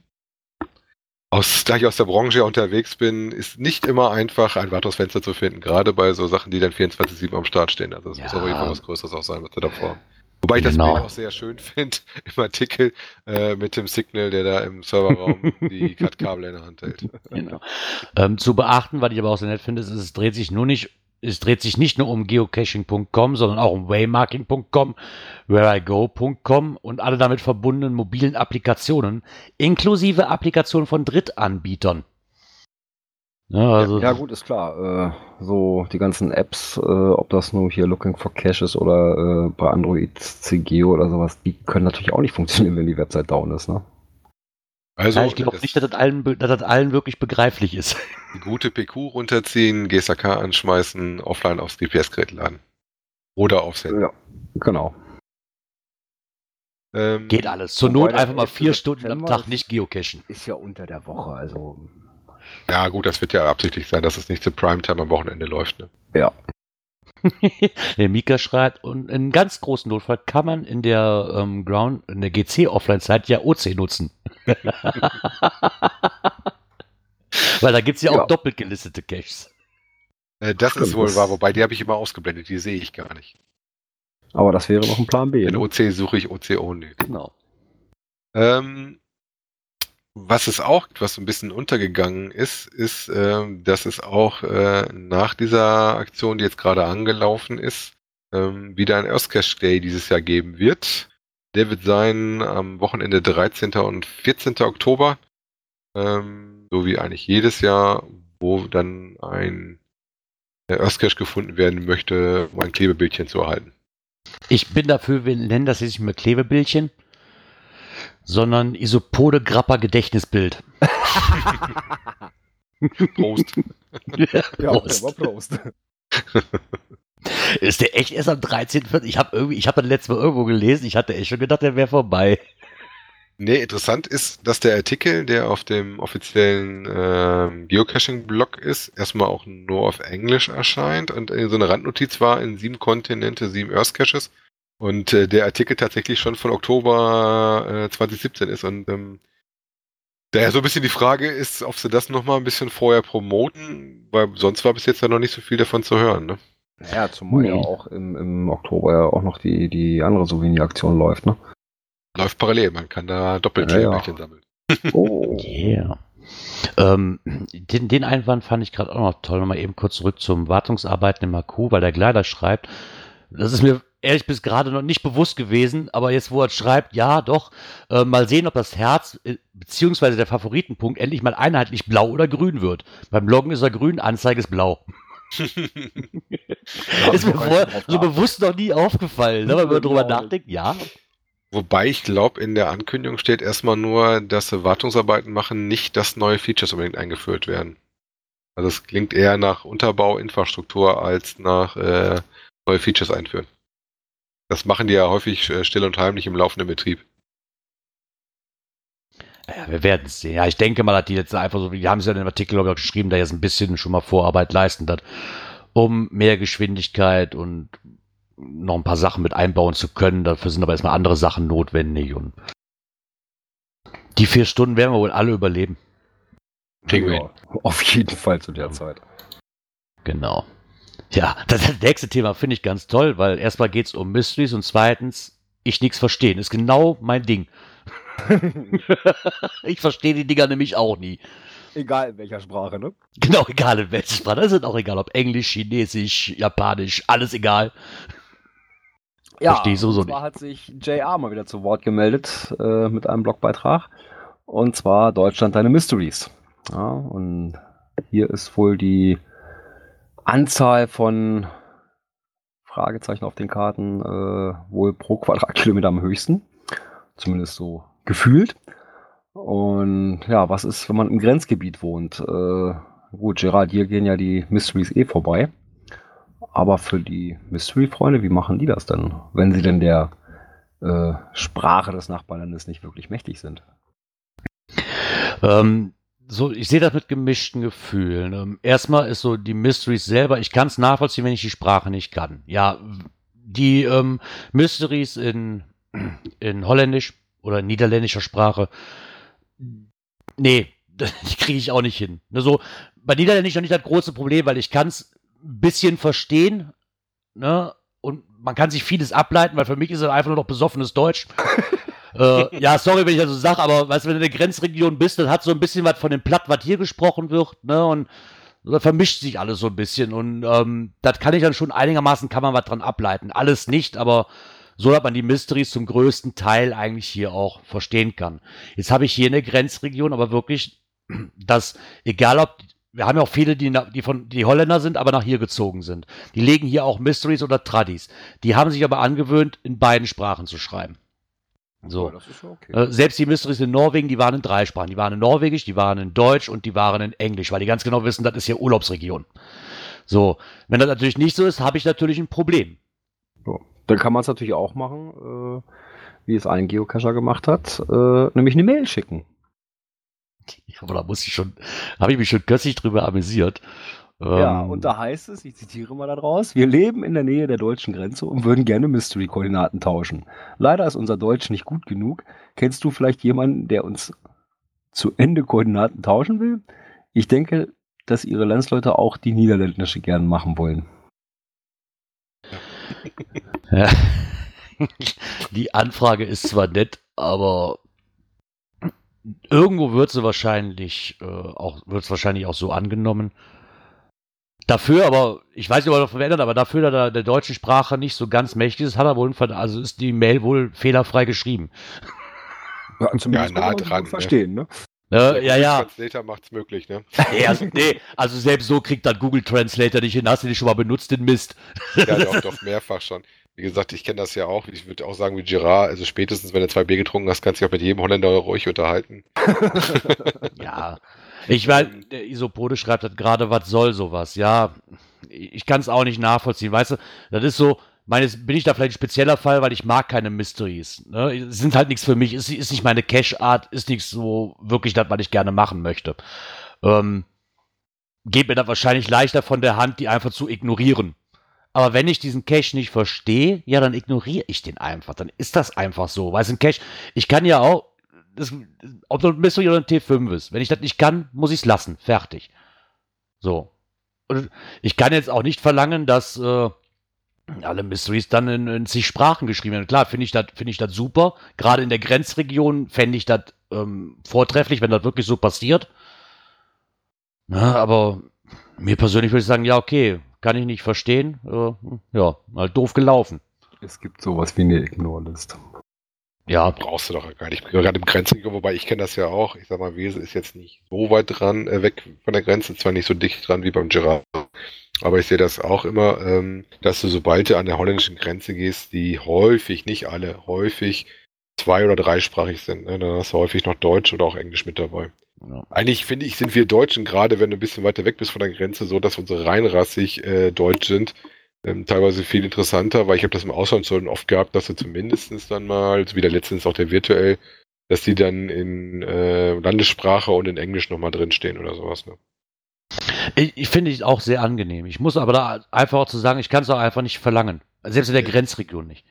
Aus, da ich aus der Branche unterwegs bin, ist nicht immer einfach, ein Wartungsfenster zu finden, gerade bei so Sachen, die dann 24-7 am Start stehen. Also es muss Ja. auf jeden Fall was Größeres auch sein, was wir davor haben. Wobei ich Genau. das Bild auch sehr schön finde im Artikel äh, mit dem Signal, der da im Serverraum die CAT-Kabel in der Hand hält. Genau. Ähm, zu beachten, was ich aber auch sehr nett finde, ist, es dreht sich nur nicht, es dreht sich nicht nur um geocaching.com, sondern auch um waymarking.com, whereigo.com und alle damit verbundenen mobilen Applikationen, inklusive Applikationen von Drittanbietern. Ja, also, ja gut, ist klar. Äh, so die ganzen Apps, äh, ob das nur hier Looking for Cache ist oder äh, bei Android CGO oder sowas, die können natürlich auch nicht funktionieren, wenn die Website down ist, ne? Also ja, ich glaube nicht, dass das, allen, dass das allen wirklich begreiflich ist. gute PQ runterziehen, GSAK anschmeißen, offline aufs GPS-Gerät laden. Oder aufs Handy. Ja, genau. Ähm, Geht alles. Zur Not einfach mal 11. vier Stunden am Tag nicht geocachen. Ist ja unter der Woche, also Ja, gut, das wird ja absichtlich sein, dass es nicht zu Primetime am Wochenende läuft. Ne? ja. Der Mika schreibt, und in ganz großen Notfall kann man in der ähm, Ground, in der GC-Offline-Zeit ja OC nutzen. Weil da gibt es ja auch Ja. doppelt gelistete Caches. Äh, das Stimmt, ist wohl wahr, wobei die habe ich immer ausgeblendet, die sehe ich gar nicht. Aber das wäre noch ein Plan B. In Ne? OC suche ich OC only. Genau. Ähm, was es auch, was so ein bisschen untergegangen ist, ist, ähm, dass es auch äh, nach dieser Aktion, die jetzt gerade angelaufen ist, ähm, wieder ein Earth Cache Day dieses Jahr geben wird. Der wird sein am Wochenende 13. und 14. Oktober. Ähm, so wie eigentlich jedes Jahr, wo dann ein äh, Earth Cache gefunden werden möchte, um ein Klebebildchen zu erhalten. Ich bin dafür, wir nennen das jetzt nicht mehr Klebebildchen, sondern Isopode Grappa Gedächtnisbild. Prost. Ja, Prost. aber Prost. Ist der echt erst am 13.04.? Ich habe irgendwie, ich habe das letzte Mal irgendwo gelesen, ich hatte echt schon gedacht, der wäre vorbei. Nee, interessant ist, dass der Artikel, der auf dem offiziellen ähm, Geocaching-Blog ist, erstmal auch nur auf Englisch erscheint und äh, so eine Randnotiz war in sieben Kontinente, sieben Earth Caches und äh, der Artikel tatsächlich schon von Oktober äh, 2017 ist und ähm, daher so ein bisschen die Frage ist, ob sie das nochmal ein bisschen vorher promoten, weil sonst war bis jetzt ja noch nicht so viel davon zu hören, ne? Ja, zumal ja Nee. auch im, im Oktober ja auch noch die, die andere Souvenir-Aktion läuft, ne? Läuft parallel, man kann da doppelt Ja, ja. Sammeln. Oh. Yeah. Ähm, den, den Einwand fand ich gerade auch noch toll. Nochmal eben kurz zurück zum Wartungsarbeiten im Akku, weil der Kleider schreibt. Das ist mir ehrlich bis gerade noch nicht bewusst gewesen, aber jetzt, wo er schreibt, ja, doch, äh, mal sehen, ob das Herz äh, beziehungsweise der Favoritenpunkt endlich mal einheitlich blau oder grün wird. Beim Loggen ist er grün, Anzeige ist blau. ist mir vorher so bewusst noch nie aufgefallen, ne? wenn man drüber Genau. nachdenkt, ja. Wobei ich glaube, in der Ankündigung steht erstmal nur, dass sie Wartungsarbeiten machen, nicht, dass neue Features unbedingt eingeführt werden. Also es klingt eher nach Unterbauinfrastruktur als nach äh, neue Features einführen. Das machen die ja häufig äh, still und heimlich im laufenden Betrieb. Ja, wir werden es sehen. Ja, ich denke mal, dass die jetzt einfach so, die haben es ja in dem Artikel ich, auch geschrieben, da jetzt ein bisschen schon mal Vorarbeit leisten hat, um mehr Geschwindigkeit und noch ein paar Sachen mit einbauen zu können. Dafür sind aber erstmal andere Sachen notwendig und die vier Stunden werden wir wohl alle überleben. Kriegen wir ja, Auf jeden Fall zu der Zeit. Genau. Ja, das, das nächste Thema finde ich ganz toll, weil erstmal geht es um Mysteries und zweitens, ich nichts verstehen. Ist genau mein Ding. ich verstehe die Dinger nämlich auch nie. Egal in welcher Sprache, ne? Genau, egal in welcher Sprache. Das ist auch egal, ob Englisch, Chinesisch, Japanisch, alles egal. Verstehe ich sowieso und zwar hat sich JR mal wieder zu Wort gemeldet äh, mit einem Blogbeitrag. Und zwar Deutschland deine Mysteries. Ja, und hier ist wohl die Anzahl von Fragezeichen auf den Karten äh, wohl pro Quadratkilometer am höchsten. Zumindest so gefühlt. Und ja, was ist, wenn man im Grenzgebiet wohnt? Äh, gut, Gerard, hier gehen ja die Mysteries eh vorbei. Aber für die Mystery-Freunde, wie machen die das denn, wenn sie denn der äh, Sprache des Nachbarlandes nicht wirklich mächtig sind? Ähm, so, ich sehe das mit gemischten Gefühlen. Ähm, erstmal ist so die Mysteries selber, ich kann es nachvollziehen, wenn ich die Sprache nicht kann. Ja, die ähm, Mysteries in, in Holländisch oder niederländischer Sprache, nee, die kriege ich auch nicht hin. Ne, so, bei Niederländisch noch nicht das große Problem, weil ich kann es ein bisschen verstehen, ne? Und man kann sich vieles ableiten, weil für mich ist es einfach nur noch besoffenes Deutsch. äh, ja, sorry, wenn ich das so sage, aber weißt wenn du in der Grenzregion bist, dann hat so ein bisschen was von dem Platt, was hier gesprochen wird, ne? Und da vermischt sich alles so ein bisschen. Und ähm, das kann ich dann schon einigermaßen, kann man was dran ableiten. Alles nicht, aber so, dass man die Mysteries zum größten Teil eigentlich hier auch verstehen kann. Jetzt habe ich hier in der Grenzregion aber wirklich, dass, egal ob, wir haben ja auch viele, die, die von, die Holländer sind, aber nach hier gezogen sind. Die legen hier auch Mysteries oder Tradis. Die haben sich aber angewöhnt, in beiden Sprachen zu schreiben. So. Ja okay. äh, selbst die Mysteries in Norwegen, die waren in drei Sprachen. Die waren in Norwegisch, die waren in Deutsch und die waren in Englisch, weil die ganz genau wissen, das ist hier Urlaubsregion. So. Wenn das natürlich nicht so ist, habe ich natürlich ein Problem. So. Dann kann man es natürlich auch machen, äh, wie es ein Geocacher gemacht hat, äh, nämlich eine Mail schicken. Ja, aber da muss ich schon, habe ich mich schon kürzlich drüber amüsiert. Ja, ähm, und da heißt es, ich zitiere mal daraus, wir leben in der Nähe der deutschen Grenze und würden gerne Mystery-Koordinaten tauschen. Leider ist unser Deutsch nicht gut genug. Kennst du vielleicht jemanden, der uns zu Ende Koordinaten tauschen will? Ich denke, dass ihre Landsleute auch die niederländische gern machen wollen. Ja. Die Anfrage ist zwar nett, aber irgendwo wird sie wahrscheinlich äh, auch wird es wahrscheinlich auch so angenommen. Dafür aber, ich weiß nicht, ob er davon verändert, aber dafür, dass er der deutschen Sprache nicht so ganz mächtig ist, hat er wohl, also ist die Mail wohl fehlerfrei geschrieben. Ja, zumindest ja, nah dran. Ne? Verstehen, ne? Äh, ja, ja. Translator macht's möglich, ne? nee, also, nee, also selbst so kriegt dann Google Translator nicht hin. Hast du den schon mal benutzt, den Mist? ja, doch, doch, mehrfach schon. Wie gesagt, ich kenne das ja auch. Ich würde auch sagen, wie Girard, also spätestens, wenn du zwei Bier getrunken hast, kannst du dich auch mit jedem Holländer ruhig unterhalten. ja. Ich meine, der Isopode schreibt halt gerade, was soll sowas? Ja, ich kann es auch nicht nachvollziehen. Weißt du, das ist so, meines bin ich da vielleicht ein spezieller Fall, weil ich mag keine Mysteries. Ne? Sind halt nichts für mich, ist, ist nicht meine Cash-Art, ist nichts so wirklich das, was ich gerne machen möchte. Ähm, geht mir da wahrscheinlich leichter von der Hand, die einfach zu ignorieren. Aber wenn ich diesen Cache nicht verstehe, ja, dann ignoriere ich den einfach. Dann ist das einfach so. Weil es ein Cache, ich kann ja auch, das, ob das ein Mystery oder ein T5 ist. Wenn ich das nicht kann, muss ich es lassen. Fertig. So. Und ich kann jetzt auch nicht verlangen, dass äh, alle Mysteries dann in, in zig Sprachen geschrieben werden. Klar, finde ich das find super. Gerade in der Grenzregion fände ich das ähm, vortrefflich, wenn das wirklich so passiert. Na, aber mir persönlich würde ich sagen, ja, okay, kann ich nicht verstehen. Äh, ja, halt doof gelaufen. Es gibt sowas wie eine Ignore-List. Ja. Brauchst du doch gar nicht. Gerade im Grenzregion, wobei ich kenne das ja auch. Ich sag mal, Wese ist jetzt nicht so weit dran, äh, weg von der Grenze, zwar nicht so dicht dran wie beim Girard. Aber ich sehe das auch immer, ähm, dass du, sobald du an der holländischen Grenze gehst, die häufig, nicht alle, häufig zwei- oder dreisprachig sind. Ne? Dann hast du häufig noch Deutsch oder auch Englisch mit dabei. Ja. Eigentlich finde ich, sind wir Deutschen, gerade wenn du ein bisschen weiter weg bist von der Grenze, so, dass unsere reinrassig äh, deutsch sind. Ähm, teilweise viel interessanter, weil ich habe das im Ausland so oft gehabt, dass du zumindestens dann mal, wie der letztens auch der virtuell, dass die dann in äh, Landessprache und in Englisch nochmal drinstehen oder sowas. Ne? Ich, ich finde es auch sehr angenehm. Ich muss aber da einfach auch zu sagen, ich kann es auch einfach nicht verlangen. Selbst in der Grenzregion nicht.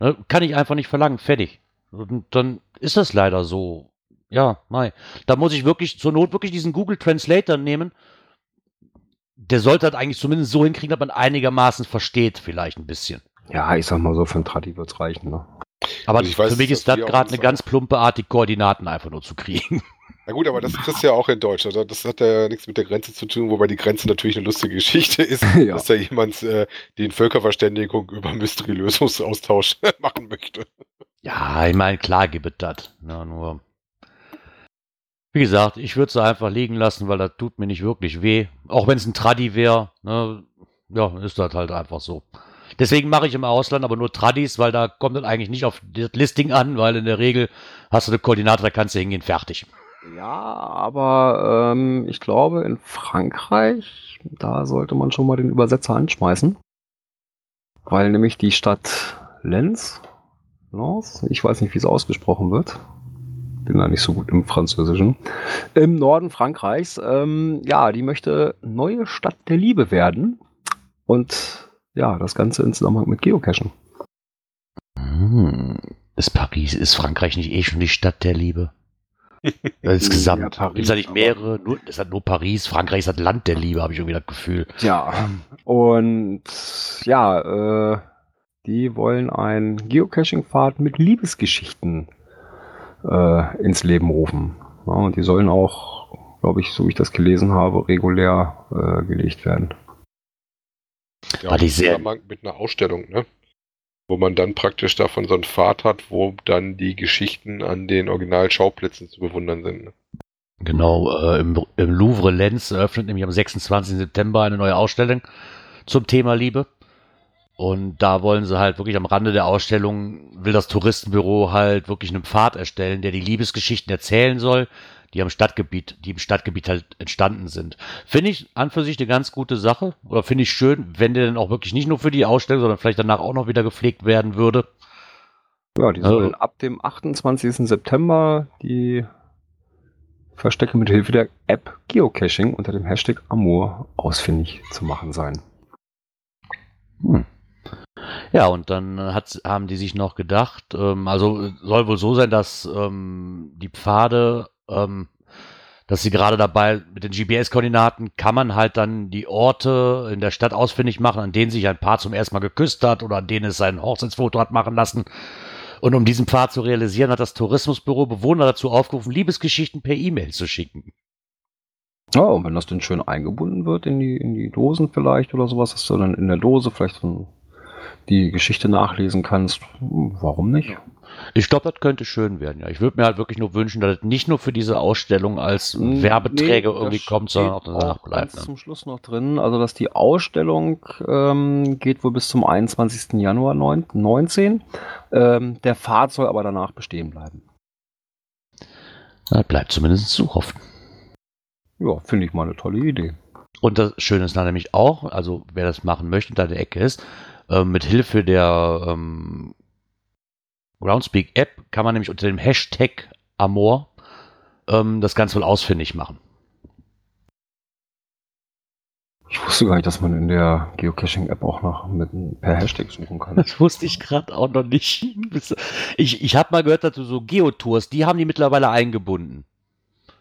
Ne? Kann ich einfach nicht verlangen. Fertig. Und dann ist das leider so. Ja, mai. Da muss ich wirklich zur Not wirklich diesen Google Translator nehmen. Der sollte halt eigentlich zumindest so hinkriegen, dass man einigermaßen versteht, vielleicht ein bisschen. Ja, ich sag mal so, für ein Tradi wird es reichen, ne? Aber also weiß, für mich ist das gerade eine ganz plumpe Art, die Koordinaten einfach nur zu kriegen. Na gut, aber das kriegst du ja auch in Deutsch. Also das hat ja nichts mit der Grenze zu tun, wobei die Grenze natürlich eine lustige Geschichte ist, Ja. dass da jemand äh, die Völkerverständigung über Mystery-Lösungsaustausch machen möchte. Ja, ich meine, klar gibt es das. Ja, nur. Wie gesagt, ich würde sie einfach liegen lassen, weil das tut mir nicht wirklich weh. Auch wenn es ein Tradi wäre, ne, ja, ist das halt einfach so. Deswegen mache ich im Ausland aber nur Tradis, weil da kommt es eigentlich nicht auf das Listing an, weil in der Regel hast du eine Koordinate, da kannst du hingehen, fertig. Ja, aber ähm, ich glaube, in Frankreich, da sollte man schon mal den Übersetzer anschmeißen. Weil nämlich die Stadt Lens, Lens, ich weiß nicht, wie es ausgesprochen wird. Bin da nicht so gut im Französischen. Im Norden Frankreichs, ähm, ja, die möchte neue Stadt der Liebe werden. Und ja, das Ganze in Zusammenhang mit Geocachen. Hm. Ist Paris, ist Frankreich nicht eh schon die Stadt der Liebe? Insgesamt. Ja, Paris, Gibt es da nicht mehrere? Nur, ist das nur Paris? Frankreich ist das Land der Liebe, habe ich irgendwie das Gefühl. Ja, und ja, äh, die wollen einen Geocaching-Pfad mit Liebesgeschichten äh, ins Leben rufen. Ja, und die sollen auch, glaube ich, so wie ich das gelesen habe, regulär äh, gelegt werden. Ja, War die sehr- mit einer Ausstellung, ne? Wo man dann praktisch davon so einen Pfad hat, wo dann die Geschichten an den Originalschauplätzen zu bewundern sind. Ne? Genau, äh, im, im Louvre Lenz eröffnet nämlich am 26. September eine neue Ausstellung zum Thema Liebe. Und da wollen sie halt wirklich am Rande der Ausstellung, will das Touristenbüro halt wirklich einen Pfad erstellen, der die Liebesgeschichten erzählen soll, die am Stadtgebiet, die im Stadtgebiet halt entstanden sind. Finde ich an für sich eine ganz gute Sache. Oder finde ich schön, wenn der dann auch wirklich nicht nur für die Ausstellung, sondern vielleicht danach auch noch wieder gepflegt werden würde. Ja, die Also- sollen ab dem 28. September die Verstecke mit Hilfe der App Geocaching unter dem Hashtag Amour ausfindig zu machen sein. Hm. Ja, und dann hat, haben die sich noch gedacht, ähm, also äh, soll wohl so sein, dass ähm, die Pfade, ähm, dass sie gerade dabei mit den GPS-Koordinaten kann man halt dann die Orte in der Stadt ausfindig machen, an denen sich ein Paar zum ersten Mal geküsst hat oder an denen es sein Hochzeitsfoto hat machen lassen. Und um diesen Pfad zu realisieren, hat das Tourismusbüro Bewohner dazu aufgerufen, Liebesgeschichten per E-Mail zu schicken. Ja, und wenn das dann schön eingebunden wird in die, in die Dosen vielleicht oder sowas, dass du dann in der Dose vielleicht so die Geschichte nachlesen kannst, warum nicht? Ich glaube, das könnte schön werden, ja. Ich würde mir halt wirklich nur wünschen, dass es nicht nur für diese Ausstellung als Werbeträger Nee, irgendwie kommt, sondern auch danach auch bleibt. ganz Ne? zum Schluss noch drin, also dass die Ausstellung ähm, geht wohl bis zum 21. Januar 9, 19. Ähm, der Pfad soll aber danach bestehen bleiben. Das bleibt zumindest zu hoffen. Ja, finde ich mal eine tolle Idee. Und das Schöne ist dann nämlich auch, also wer das machen möchte und da der Ecke ist, äh, mit Hilfe der ähm, Groundspeak App kann man nämlich unter dem Hashtag Amor ähm, das Ganze wohl ausfindig machen. Ich wusste gar nicht, dass man in der Geocaching-App auch noch mit per Hashtag suchen kann. Das wusste ich gerade auch noch nicht. Ich, ich habe mal gehört, dass du so Geotours, die haben die mittlerweile eingebunden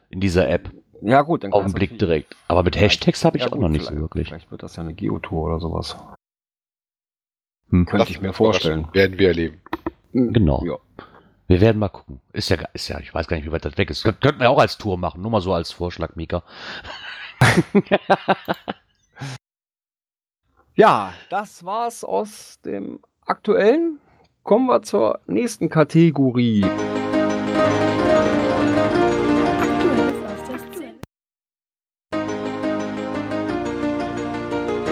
in dieser App. Ja, gut, dann Auf den Blick direkt. Aber mit Hashtags habe ich Ja, auch gut, noch nicht so wirklich. Vielleicht wird das ja eine Geotour oder sowas. Hm. Könnte ich mir vorstellen. Werden wir erleben. Genau. Ja. Wir werden mal gucken. Ist ja, ist ja, ich weiß gar nicht, wie weit das weg ist. Könnt- Könnten wir auch als Tour machen. Nur mal so als Vorschlag, Mika. Ja, das war's aus dem aktuellen. Kommen wir zur nächsten Kategorie.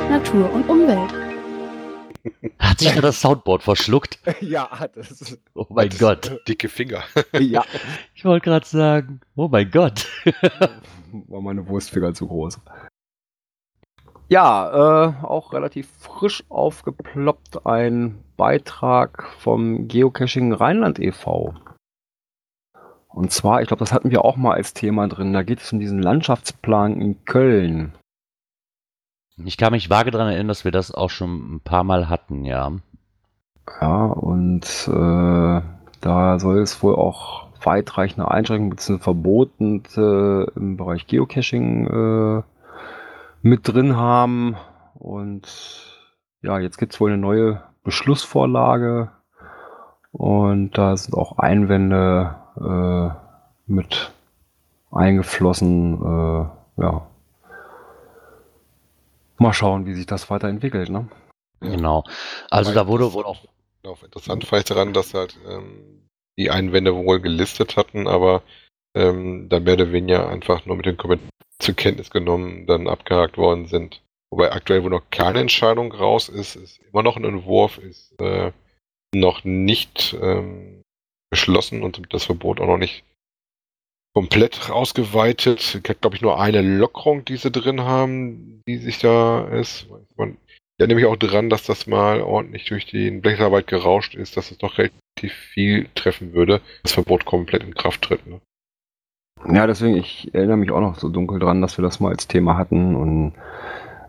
Natur und Umwelt. Hat sich da das Soundboard verschluckt? ja, das Oh mein Das- Gott. Dicke Finger. ja, Ich wollte gerade sagen, oh mein Gott. war meine Wurstfinger zu groß. Ja, äh, auch relativ frisch aufgeploppt ein Beitrag vom Geocaching Rheinland e.V. Und zwar, ich glaube, das hatten wir auch mal als Thema drin. Da geht es um diesen Landschaftsplan in Köln. Ich kann mich vage daran erinnern, dass wir das auch schon ein paar Mal hatten, ja. Ja, und äh, da soll es wohl auch weitreichende Einschränkungen bzw. Verboten äh, im Bereich Geocaching äh, mit drin haben. Und ja, jetzt gibt es wohl eine neue Beschlussvorlage und da sind auch Einwände äh, mit eingeflossen. Äh, ja. Mal schauen, wie sich das weiterentwickelt. Ne? Genau. Also da wurde wohl auch. Genau, interessant ich daran, dass halt ähm, die Einwände wohl gelistet hatten, aber ähm, da mehr oder weniger einfach nur mit den Kommentaren zur Kenntnis genommen, dann abgehakt worden sind. Wobei aktuell wohl noch keine Entscheidung raus ist, ist immer noch ein Entwurf, ist äh, noch nicht ähm, beschlossen und das Verbot auch noch nicht komplett ausgeweitet. Es gibt, glaube ich, nur eine Lockerung, die sie drin haben, die sich da ist. Man, ja, nämlich auch dran, dass das mal ordentlich durch den Blecharbeit gerauscht ist, dass es doch relativ viel treffen würde, das Verbot komplett in Kraft tritt. Ne? Ja, deswegen, ich erinnere mich auch noch so dunkel dran, dass wir das mal als Thema hatten und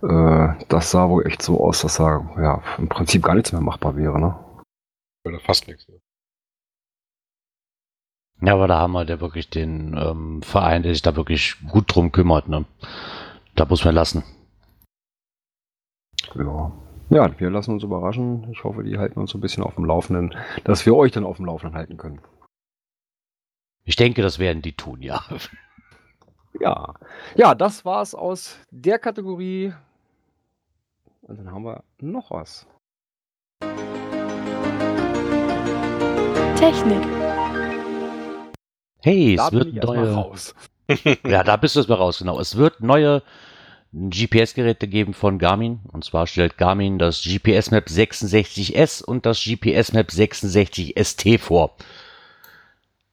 äh, das sah wohl echt so aus, dass da ja im Prinzip gar nichts mehr machbar wäre, ne? Oder fast nichts. Ne? Ja, aber da haben wir ja wirklich den ähm, Verein, der sich da wirklich gut drum kümmert, ne? Da muss man lassen. Ja. Ja, wir lassen uns überraschen. Ich hoffe, die halten uns so ein bisschen auf dem Laufenden, dass wir euch dann auf dem Laufenden halten können. Ich denke, das werden die tun, ja. Ja. Ja, das war's aus der Kategorie. Und dann haben wir noch was. Technik. Hey, Da es wird erstmal neue. raus. Ja, da bist du es mal raus, genau. Es wird neue GPS-Geräte geben von Garmin. Und zwar stellt Garmin das GPS Map 66S und das GPS Map 66 ST vor.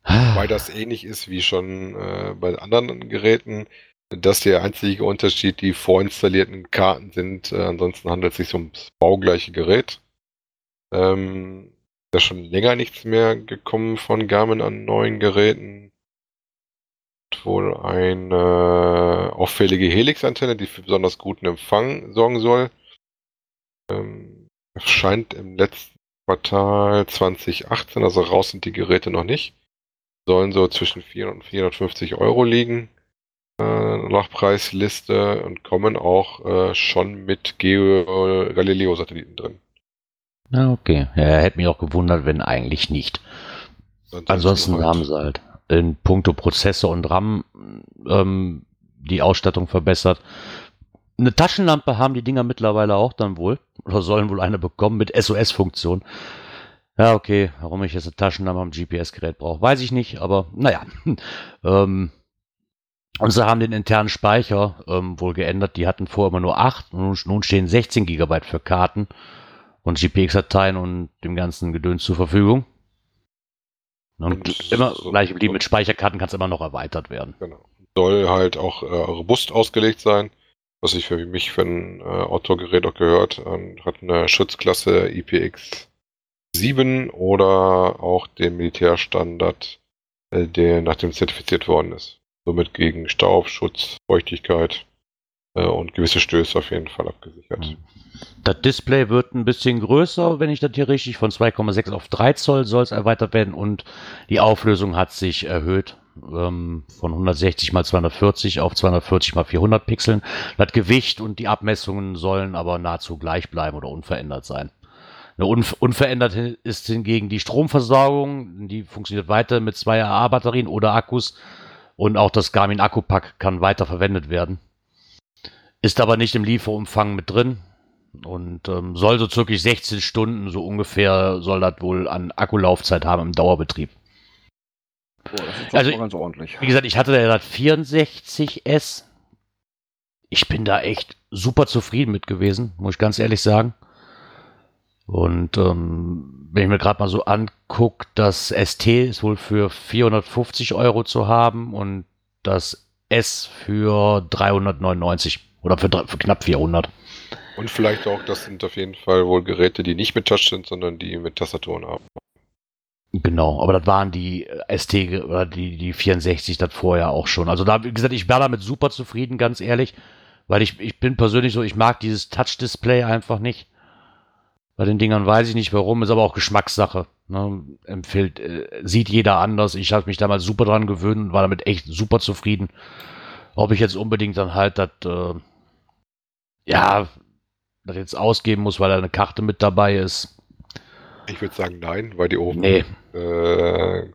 Weil das ähnlich ist wie schon äh, bei anderen Geräten, dass der einzige Unterschied die vorinstallierten Karten sind. Äh, ansonsten handelt es sich ums baugleiche Gerät. Ähm, da schon länger nichts mehr gekommen von Garmin an neuen Geräten. Hat Wohl eine auffällige Helix-Antenne, die für besonders guten Empfang sorgen soll. Ähm, erscheint im letzten Quartal 2018, also raus sind die Geräte noch nicht sollen so zwischen 400 und 450 Euro liegen äh, nach Preisliste und kommen auch äh, schon mit Geo Galileo-Satelliten drin. Na, okay. Ja, hätte mich auch gewundert, wenn eigentlich nicht. Ansonsten halt- haben sie halt in puncto Prozessor und RAM ähm, die Ausstattung verbessert. Eine Taschenlampe haben die Dinger mittlerweile auch dann wohl. Oder sollen wohl eine bekommen mit SOS-Funktion. Ja, okay. Warum ich jetzt eine Taschenlampe am GPS-Gerät brauche, weiß ich nicht. Aber naja. ähm, und sie haben den internen Speicher ähm, wohl geändert. Die hatten vorher immer nur 8. Und nun- nun stehen 16 GB für Karten und GPX-Dateien und dem ganzen Gedöns zur Verfügung. Und, Und immer so- gleich geblieben mit Speicherkarten kann es immer noch erweitert werden. Genau. Soll halt auch äh, robust ausgelegt sein, was sich für mich für ein äh, Outdoor-Gerät auch gehört. Ähm, hat eine Schutzklasse IPX 7 oder auch den Militärstandard, äh, der nach dem zertifiziert worden ist. Somit gegen Staub, Schutz, Feuchtigkeit und gewisse Stöße auf jeden Fall abgesichert. Mhm. Das Display wird ein bisschen größer, wenn ich das hier richtig, von 2,6 auf 3 Zoll soll es erweitert werden und die Auflösung hat sich erhöht ähm, von 160 mal 240 auf 240 mal 400 Pixeln. Das Gewicht und die Abmessungen sollen aber nahezu gleich bleiben oder unverändert sein. Unverändert ist hingegen die Stromversorgung, die funktioniert weiter mit zwei AA-Batterien oder Akkus und auch das Garmin Akkupack kann weiter verwendet werden. Ist aber nicht im Lieferumfang mit drin und ähm, soll so circa 16 Stunden so ungefähr soll das wohl an Akkulaufzeit haben im Dauerbetrieb. Boah, das ist Also- also, ganz ordentlich. Wie gesagt, ich hatte ja das 64S. Ich bin da echt super zufrieden mit gewesen, muss ich ganz ehrlich sagen. Und ähm, wenn ich mir gerade mal so angucke, das ST ist wohl für 450 Euro zu haben und das S für 399 oder für, für knapp 400. Und vielleicht auch, das sind auf jeden Fall wohl Geräte, die nicht mit Touch sind, sondern die mit Tastaturen haben. Genau, aber das waren die äh, ST oder die, die 64 das vorher auch schon. Also da, wie gesagt, ich war damit super zufrieden, ganz ehrlich, weil ich, ich bin persönlich so, ich mag dieses Touch-Display einfach nicht. Bei den Dingern weiß ich nicht warum, ist aber auch Geschmackssache. Ne? Empfiehlt, äh, sieht jeder anders. Ich habe mich damals super dran gewöhnt und war damit echt super zufrieden. Ob ich jetzt unbedingt dann halt das, äh, ja, das jetzt ausgeben muss, weil da eine Karte mit dabei ist. Ich würde sagen nein, weil die oben Nee. äh,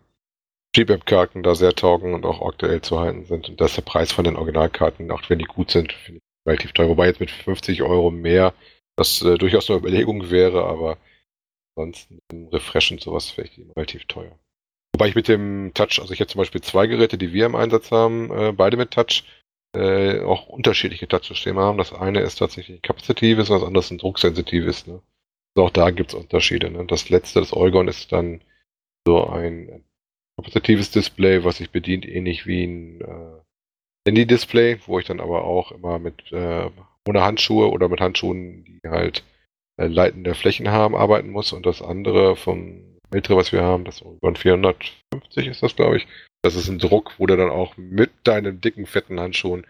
Cheap-App-Karten da sehr taugen und auch aktuell zu halten sind. Und dass der Preis von den Originalkarten, auch wenn die gut sind, finde ich relativ teuer. Wobei jetzt mit 50 Euro mehr das äh, durchaus eine Überlegung wäre, aber ansonsten Refresh und sowas vielleicht relativ teuer. Wobei ich mit dem Touch, also ich habe zum Beispiel zwei Geräte, die wir im Einsatz haben, äh, beide mit Touch, äh, auch unterschiedliche Touchsysteme haben. Das eine ist tatsächlich kapazitives und das andere ist ein drucksensitives. Ne? Also auch da gibt es Unterschiede. Ne? Das letzte, das Eugon, ist dann so ein kapazitives Display, was sich bedient, ähnlich wie ein äh, Handy-Display, wo ich dann aber auch immer mit äh, ohne Handschuhe oder mit Handschuhen, die halt äh, leitende Flächen haben, arbeiten muss. Und das andere vom ältere, was wir haben, das Eugon 450 ist das, glaube ich. Das ist ein Druck, wo du dann auch mit deinen dicken, fetten Handschuhen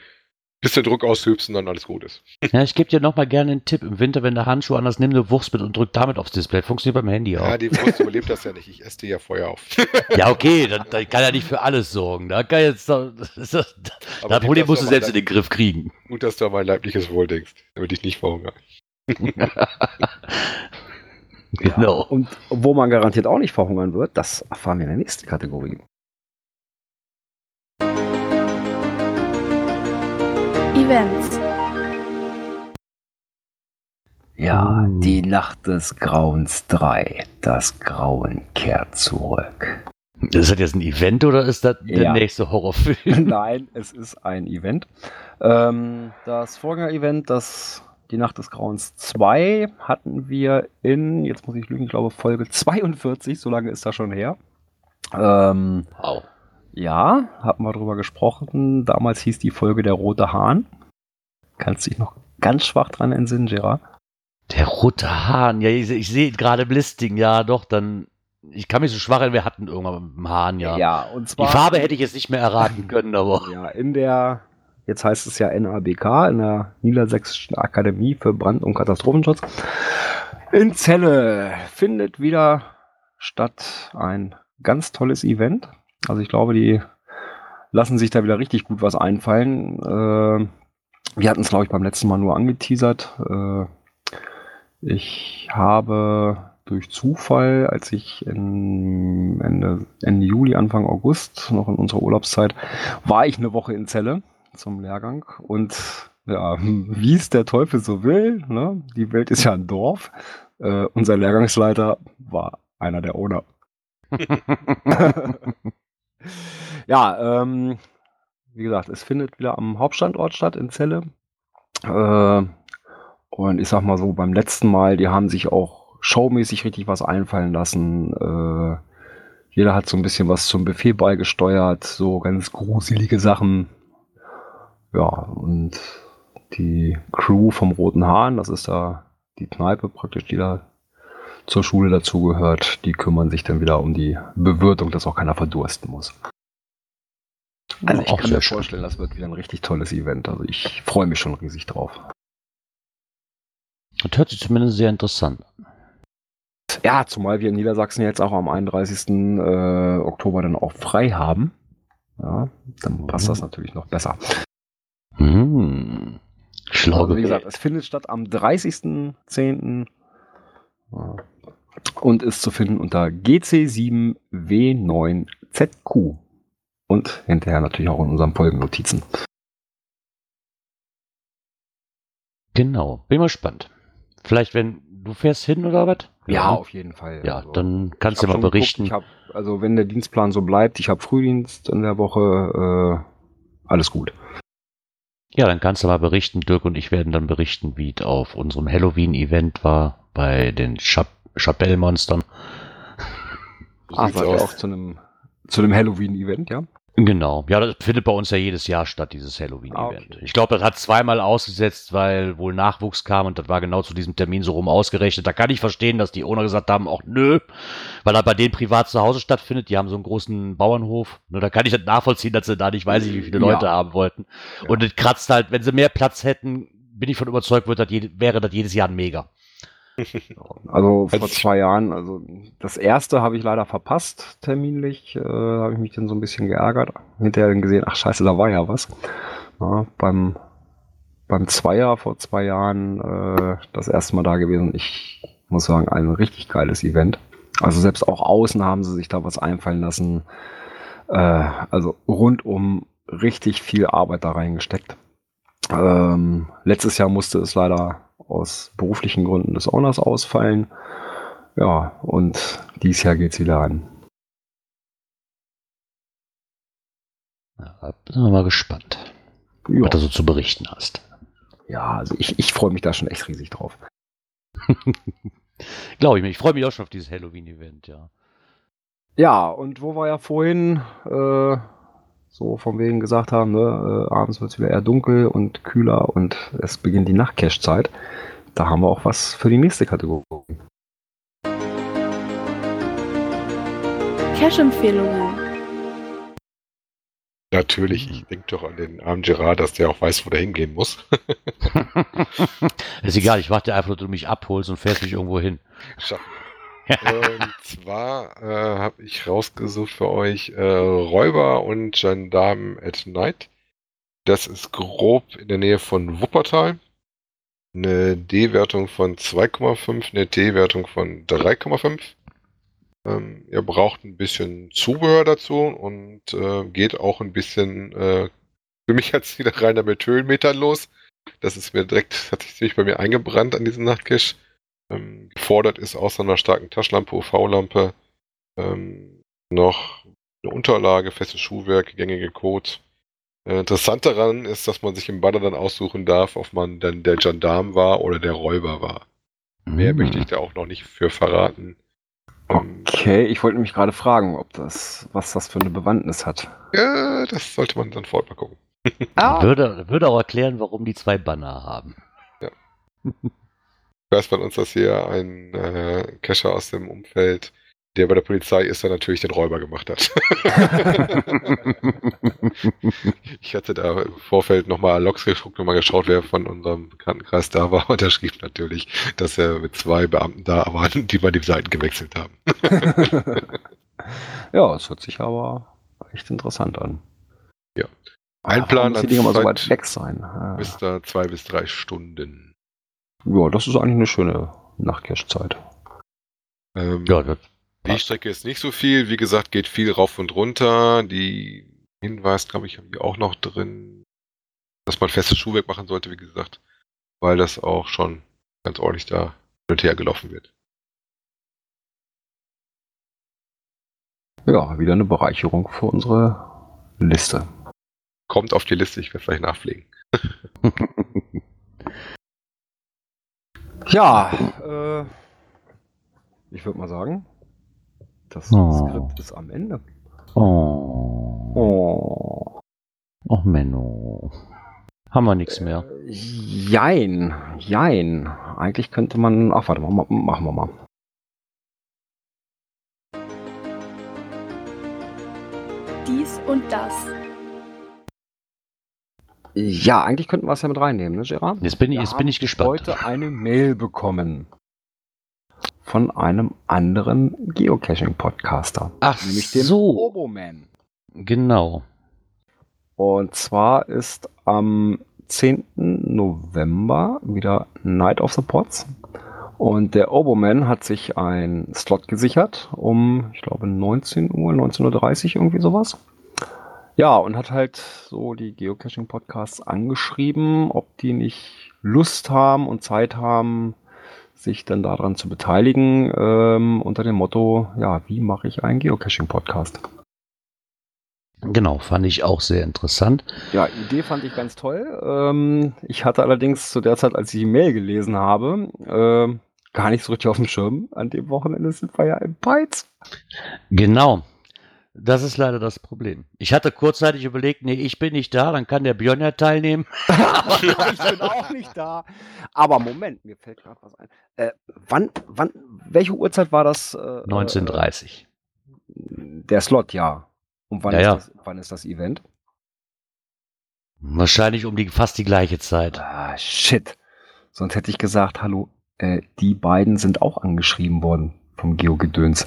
bis der Druck ausübst und dann alles gut ist. Ja, ich gebe dir nochmal gerne einen Tipp. Im Winter, wenn der Handschuh anders nimm eine Wurst mit und drück damit aufs Display. Funktioniert beim Handy auch. Ja, die Wurst überlebt das ja nicht. Ich esse die ja vorher auf. Ja, okay, dann, dann kann er nicht für alles sorgen. Da kann jetzt, das, das, das, Problem musst du selbst in den Griff kriegen. Gut, dass du an mein leibliches Wohl denkst, damit ich nicht verhungere. Genau. Und wo man garantiert auch nicht verhungern wird, das erfahren wir in der nächsten Kategorie. Events. Ja, die Nacht des Grauens 3. Das Grauen kehrt zurück. Ist das jetzt ein Event oder ist das der Ja. nächste Horrorfilm? Nein, es ist ein Event. Ähm, das Vorgänger-Event, das die Nacht des Grauens 2, hatten wir in, jetzt muss ich lügen, ich glaube Folge 42, so lange ist das schon her. Ähm, Wow. Ja, hatten wir drüber gesprochen. Damals hieß die Folge Der rote Hahn. Kannst du dich noch ganz schwach dran entsinnen, Gerard? Der rote Hahn, ja, ich, ich sehe gerade Blisting, ja, doch, dann. Ich kann mich so schwach erinnern, wir hatten irgendwann mit dem Hahn, ja. und Die zwar. Farbe hätte ich jetzt nicht mehr erraten können, aber. Ja, in der, jetzt heißt es ja NABK, in der Niedersächsischen Akademie für Brand- und Katastrophenschutz. In Celle findet wieder statt ein ganz tolles Event. Also ich glaube, die lassen sich da wieder richtig gut was einfallen. Äh, wir hatten es, glaube ich, beim letzten Mal nur angeteasert. Äh, ich habe durch Zufall, als ich Ende, Ende Juli, Anfang August, noch in unserer Urlaubszeit, war ich eine Woche in Celle zum Lehrgang und ja, wie es der Teufel so will, ne? die Welt ist ja ein Dorf. Äh, unser Lehrgangsleiter war einer der Owner. ja, ähm, wie gesagt, es findet wieder am Hauptstandort statt in Celle. Äh, und ich sag mal so, beim letzten Mal, die haben sich auch showmäßig richtig was einfallen lassen. Äh, jeder hat so ein bisschen was zum Buffet beigesteuert, so ganz gruselige Sachen. Ja, und die Crew vom Roten Hahn, das ist da die Kneipe praktisch, die da zur Schule dazugehört, die kümmern sich dann wieder um die Bewirtung, dass auch keiner verdursten muss. Also ich Auch kann mir schön. vorstellen, das wird wieder ein richtig tolles Event. Also ich freue mich schon riesig drauf. Das hört sich zumindest sehr interessant an. Ja, zumal wir in Niedersachsen jetzt auch am 31. Äh, Oktober dann auch frei haben. Ja, dann passt das natürlich noch besser. Hm. Schlau Also wie gesagt, es findet statt am 30.10. Ja. Und ist zu finden unter GC7W9ZQ. Und hinterher natürlich auch in unseren Folgennotizen. Genau. Bin mal gespannt. Vielleicht, wenn du fährst hin oder was? auf jeden Fall. Ja, Also, dann kannst du mal berichten. geguckt, hab, also wenn der Dienstplan so bleibt, ich habe Frühdienst in der Woche, äh, alles gut. Ja, dann kannst du mal berichten. Dirk und ich werden dann berichten, wie es auf unserem Halloween-Event war bei den Chap Chapelle-Monstern. So Ah, auch zu einem zu einem Halloween-Event, ja? Genau. Ja, das findet bei uns ja jedes Jahr statt, dieses Halloween-Event. Ah, okay. Ich glaube, das hat zweimal ausgesetzt, weil wohl Nachwuchs kam und das war genau zu diesem Termin so rum ausgerechnet. Da kann ich verstehen, dass die Owner gesagt haben, auch nö, weil er bei denen privat zu Hause stattfindet. Die haben so einen großen Bauernhof. Nur da kann ich das nachvollziehen, dass sie da nicht weiß ich, wie viele Ja. Leute haben wollten. Ja. Und das kratzt halt, wenn sie mehr Platz hätten, bin ich von überzeugt, wird das wäre das jedes Jahr ein Mega. Also vor Also- zwei Jahren, also das erste habe ich leider verpasst, terminlich, äh, habe ich mich dann so ein bisschen geärgert. Hinterher dann gesehen, ach scheiße, da war ja was. Ja, beim, beim Zweier vor zwei Jahren äh, das erste Mal da gewesen. Ich muss sagen, ein richtig geiles Event. Also selbst auch außen haben sie sich da was einfallen lassen. Äh, also rundum richtig viel Arbeit da reingesteckt. Ähm, letztes Jahr musste es leider aus beruflichen Gründen des Owners ausfallen. Ja, und dieses Jahr geht's wieder an. Ja, sind wir mal gespannt, Ja, was du so zu berichten hast. ja also ich, ich freue mich da schon echt riesig drauf. Glaube ich mir. Ich freue mich auch schon auf dieses Halloween-Event, ja. Ja, und wo wir ja vorhin äh, so von wegen gesagt haben, ne, äh, abends wird es wieder eher dunkel und kühler und es beginnt die Nachtcash-Zeit, da haben wir auch was für die nächste Kategorie. Cash-Empfehlungen. Natürlich, ich denke doch an den armen Gerard, dass der auch weiß, wo der hingehen muss. ist egal, ich warte einfach, dass du mich abholst und fährst mich irgendwo hin. Schaffen. Und zwar äh, habe ich rausgesucht für euch äh, Räuber und Gendarmen at Night. Das ist grob in der Nähe von Wuppertal. Eine D-Wertung von 2,5, eine T-Wertung von 3,5. Ähm, ihr braucht ein bisschen Zubehör dazu und äh, geht auch ein bisschen, äh, für mich hat es wieder reiner mit Höhenmetern los. Das ist mir direkt, hat sich ziemlich bei mir eingebrannt an diesem Nachtcache. Ähm, gefordert ist außer einer starken Taschenlampe, UV-Lampe, ähm, noch eine Unterlage, festes Schuhwerk, gängige Code. Äh, interessant daran ist, dass man sich im Banner dann aussuchen darf, ob man dann der Gendarm war oder der Räuber war. Mehr Hm. möchte ich da auch noch nicht für verraten. Ähm, Okay, ich wollte mich gerade fragen, ob das, was das für eine Bewandtnis hat. Ja, das sollte man dann vorher mal gucken. Würde, würde auch erklären, warum die zwei Banner haben. Ich weiß von uns, dass hier ein äh, Cacher aus dem Umfeld, der bei der Polizei ist, der natürlich den Räuber gemacht hat. ich hatte da im Vorfeld nochmal Logs geguckt und mal geschaut, wer von unserem Bekanntenkreis da war. Und er schrieb natürlich, dass er mit zwei Beamten da war, die mal die Seiten gewechselt haben. ja, es hört sich aber echt interessant an. Ja. Ein Einplanen Plan die Dinger mal so weit weg sein. Ah. Bis da zwei bis drei Stunden. Ja, das ist eigentlich eine schöne Nachtcash-Zeit. Ähm, ja, das, Die Strecke ist nicht so viel. Wie gesagt, geht viel rauf und runter. Die Hinweis, glaube ich, haben die auch noch drin, dass man festes Schuhwerk machen sollte, wie gesagt, weil das auch schon ganz ordentlich da hin und her gelaufen wird. Ja, wieder eine Bereicherung für unsere Liste. Kommt auf die Liste, ich werde vielleicht nachpflegen. Ja, äh, ich würde mal sagen, das Oh. Skript ist am Ende. oh, Oh. oh Menno. Haben wir nichts mehr. Äh, Jein, jein. Eigentlich könnte man. Ach, warte mal, ma- machen wir mal. Dies und das. Ja, eigentlich könnten wir es ja mit reinnehmen, ne, Gerard? Jetzt bin ich, jetzt bin ich gespannt. heute eine Mail bekommen von einem anderen Geocaching-Podcaster. Ach Nämlich dem so, Oboman. genau. Und zwar ist am 10. November wieder Night of the Pots. Und der Oboman hat sich einen Slot gesichert um, ich glaube, 19 Uhr, 19.30 Uhr, irgendwie sowas. Ja, und hat halt so die Geocaching-Podcasts angeschrieben, ob die nicht Lust haben und Zeit haben, sich dann daran zu beteiligen, ähm, unter dem Motto, ja, wie mache ich einen Geocaching-Podcast? Genau, fand ich auch sehr interessant. Ja, Idee fand ich ganz toll. Ähm, ich hatte allerdings zu der Zeit, als ich die Mail gelesen habe, ähm, gar nicht so richtig auf dem Schirm. An dem Wochenende sind wir ja im Peitz. Genau. Das ist leider das Problem. Ich hatte kurzzeitig überlegt, nee, ich bin nicht da, dann kann der Björn ja teilnehmen. ich bin auch nicht da. Aber Moment, mir fällt gerade was ein. Äh, wann, wann, welche Uhrzeit war das? Äh, 1930. Äh, der Slot, ja. Und wann, Ja, ist ja. Das, wann ist das Event? Wahrscheinlich um die fast die gleiche Zeit. Ah, shit. Sonst hätte ich gesagt, hallo, äh, die beiden sind auch angeschrieben worden vom Geogedöns.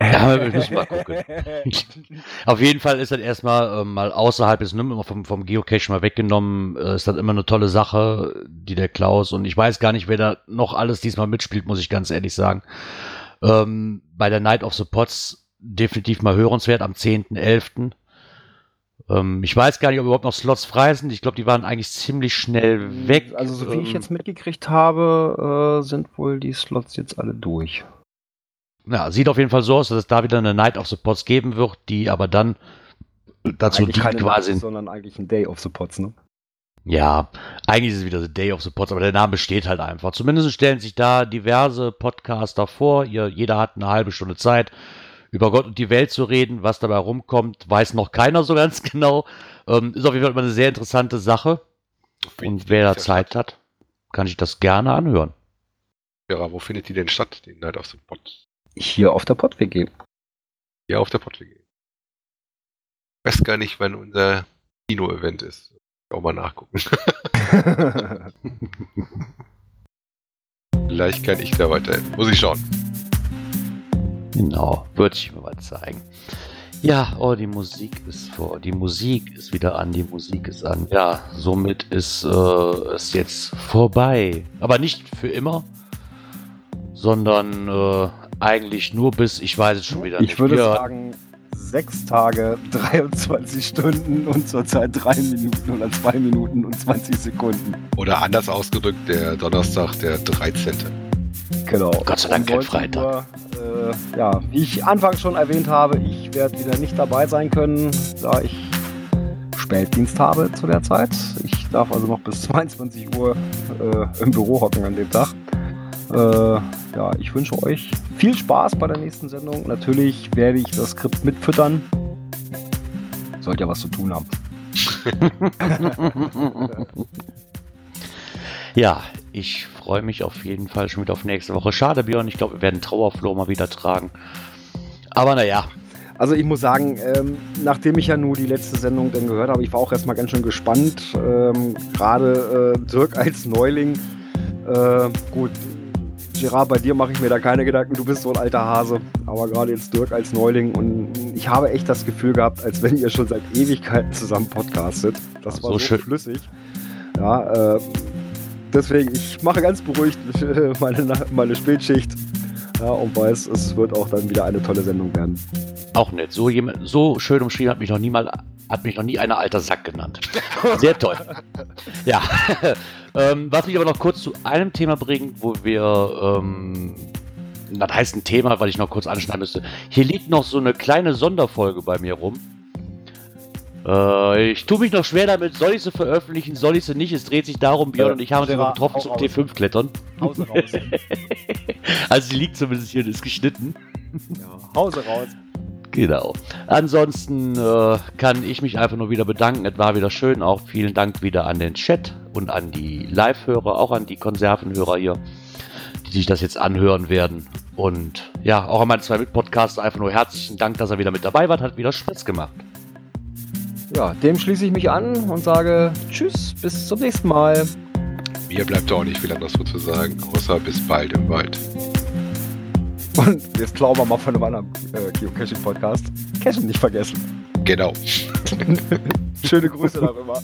Ja, wir müssen mal gucken. Auf jeden Fall ist das erstmal ähm, mal außerhalb ist immer vom, vom Geocache mal weggenommen. Äh, ist das immer eine tolle Sache, die der Klaus und ich weiß gar nicht, wer da noch alles diesmal mitspielt, muss ich ganz ehrlich sagen. Ähm, bei der Night of the Pots definitiv mal hörenswert am 10.11. Ähm, ich weiß gar nicht, ob überhaupt noch Slots frei sind. Ich glaube, die waren eigentlich ziemlich schnell weg. Also, so wie ich Ähm, jetzt mitgekriegt habe, äh, sind wohl die Slots jetzt alle durch. Ja, sieht auf jeden Fall so aus, dass es da wieder eine Night of the Pots geben wird, die aber dann dazu eigentlich dient, quasi. Nacht, sondern eigentlich ein Day of the Pots, ne? Ja, eigentlich ist es wieder The Day of the Pots, aber der Name besteht halt einfach. Zumindest stellen sich da diverse Podcaster vor. Ihr, jeder hat eine halbe Stunde Zeit, über Gott und die Welt zu reden. Was dabei rumkommt, weiß noch keiner so ganz genau. Ähm, ist auf jeden Fall immer eine sehr interessante Sache. Und wer da Zeit hat, kann sich das gerne anhören. Ja, wo findet die denn statt, die Night of the Pot? Hier auf der Pod-WG. Ja, auf der Pottwege. Ich weiß gar nicht, wann unser Kino-Event ist. Auch mal nachgucken. Vielleicht kann ich da weiterhin. Muss ich schauen. Genau, wird sich mal was zeigen. Ja, oh, die Musik ist vor. Die Musik ist wieder an, die Musik ist an. Ja, somit ist äh, es jetzt vorbei. Aber nicht für immer, sondern äh, eigentlich nur bis, ich weiß es schon wieder nicht. Ich würde sagen, sechs Tage, 23 Stunden und zurzeit drei Minuten oder zwei Minuten und 20 Sekunden. Oder anders ausgedrückt, der Donnerstag, der 13. Genau. Gott sei Dank kein 19 Freitag. Uhr, äh, ja, wie ich anfangs schon erwähnt habe, ich werde wieder nicht dabei sein können, da ich Spätdienst habe zu der Zeit. Ich darf also noch bis 22 Uhr äh, im Büro hocken an dem Tag. Äh, ja, ich wünsche euch viel Spaß bei der nächsten Sendung. Natürlich werde ich das Skript mitfüttern. Sollt ja was zu tun haben. ja, ich freue mich auf jeden Fall schon wieder auf nächste Woche. Schade, Björn, ich glaube, wir werden Trauerfloh mal wieder tragen. Aber naja, Also ich muss sagen, ähm, nachdem ich ja nur die letzte Sendung dann gehört habe, ich war auch erstmal ganz schön gespannt. Ähm, Gerade äh, Dirk als Neuling. Äh, gut, Gerard, bei dir mache ich mir da keine Gedanken, du bist so ein alter Hase. Aber gerade jetzt Dirk als Neuling und ich habe echt das Gefühl gehabt, als wenn ihr schon seit Ewigkeiten zusammen podcastet. Das war So so, schön. flüssig. Ja, äh, deswegen, ich mache ganz beruhigt meine, meine Spätschicht. Ja, und weiß, es wird auch dann wieder eine tolle Sendung werden. Auch nett. So, jemand, so schön umschrieben hat mich noch nie mal, hat mich noch nie einer alter Sack genannt. Sehr toll. ja. ähm, was mich aber noch kurz zu einem Thema bringt, wo wir, ähm, das heißt ein Thema, weil ich noch kurz anschneiden müsste. Hier liegt noch so eine kleine Sonderfolge bei mir rum. Äh, ich tue mich noch schwer damit, soll ich sie veröffentlichen, soll ich sie nicht? Es dreht sich darum, Björn Äh, und ich haben uns Gerard, getroffen zum raus. T5 klettern. Hause raus. Also sie liegt zumindest hier und ist geschnitten. ja, Hause raus. Genau. Ansonsten äh, kann ich mich einfach nur wieder bedanken. Es war wieder schön. Auch vielen Dank wieder an den Chat und an die Live-Hörer, auch an die Konservenhörer hier, die sich das jetzt anhören werden. Und ja, auch an meine zwei Mitpodcaster einfach nur herzlichen Dank, dass er wieder mit dabei war. Hat wieder Spaß gemacht. Ja, dem schließe ich mich an und sage Tschüss, bis zum nächsten Mal. Mir bleibt auch nicht viel anderes so zu sagen, außer bis bald im Wald. Und jetzt klauen wir mal von einem anderen äh, Geocaching-Podcast. Cachen nicht vergessen. Genau. Schöne Grüße darüber.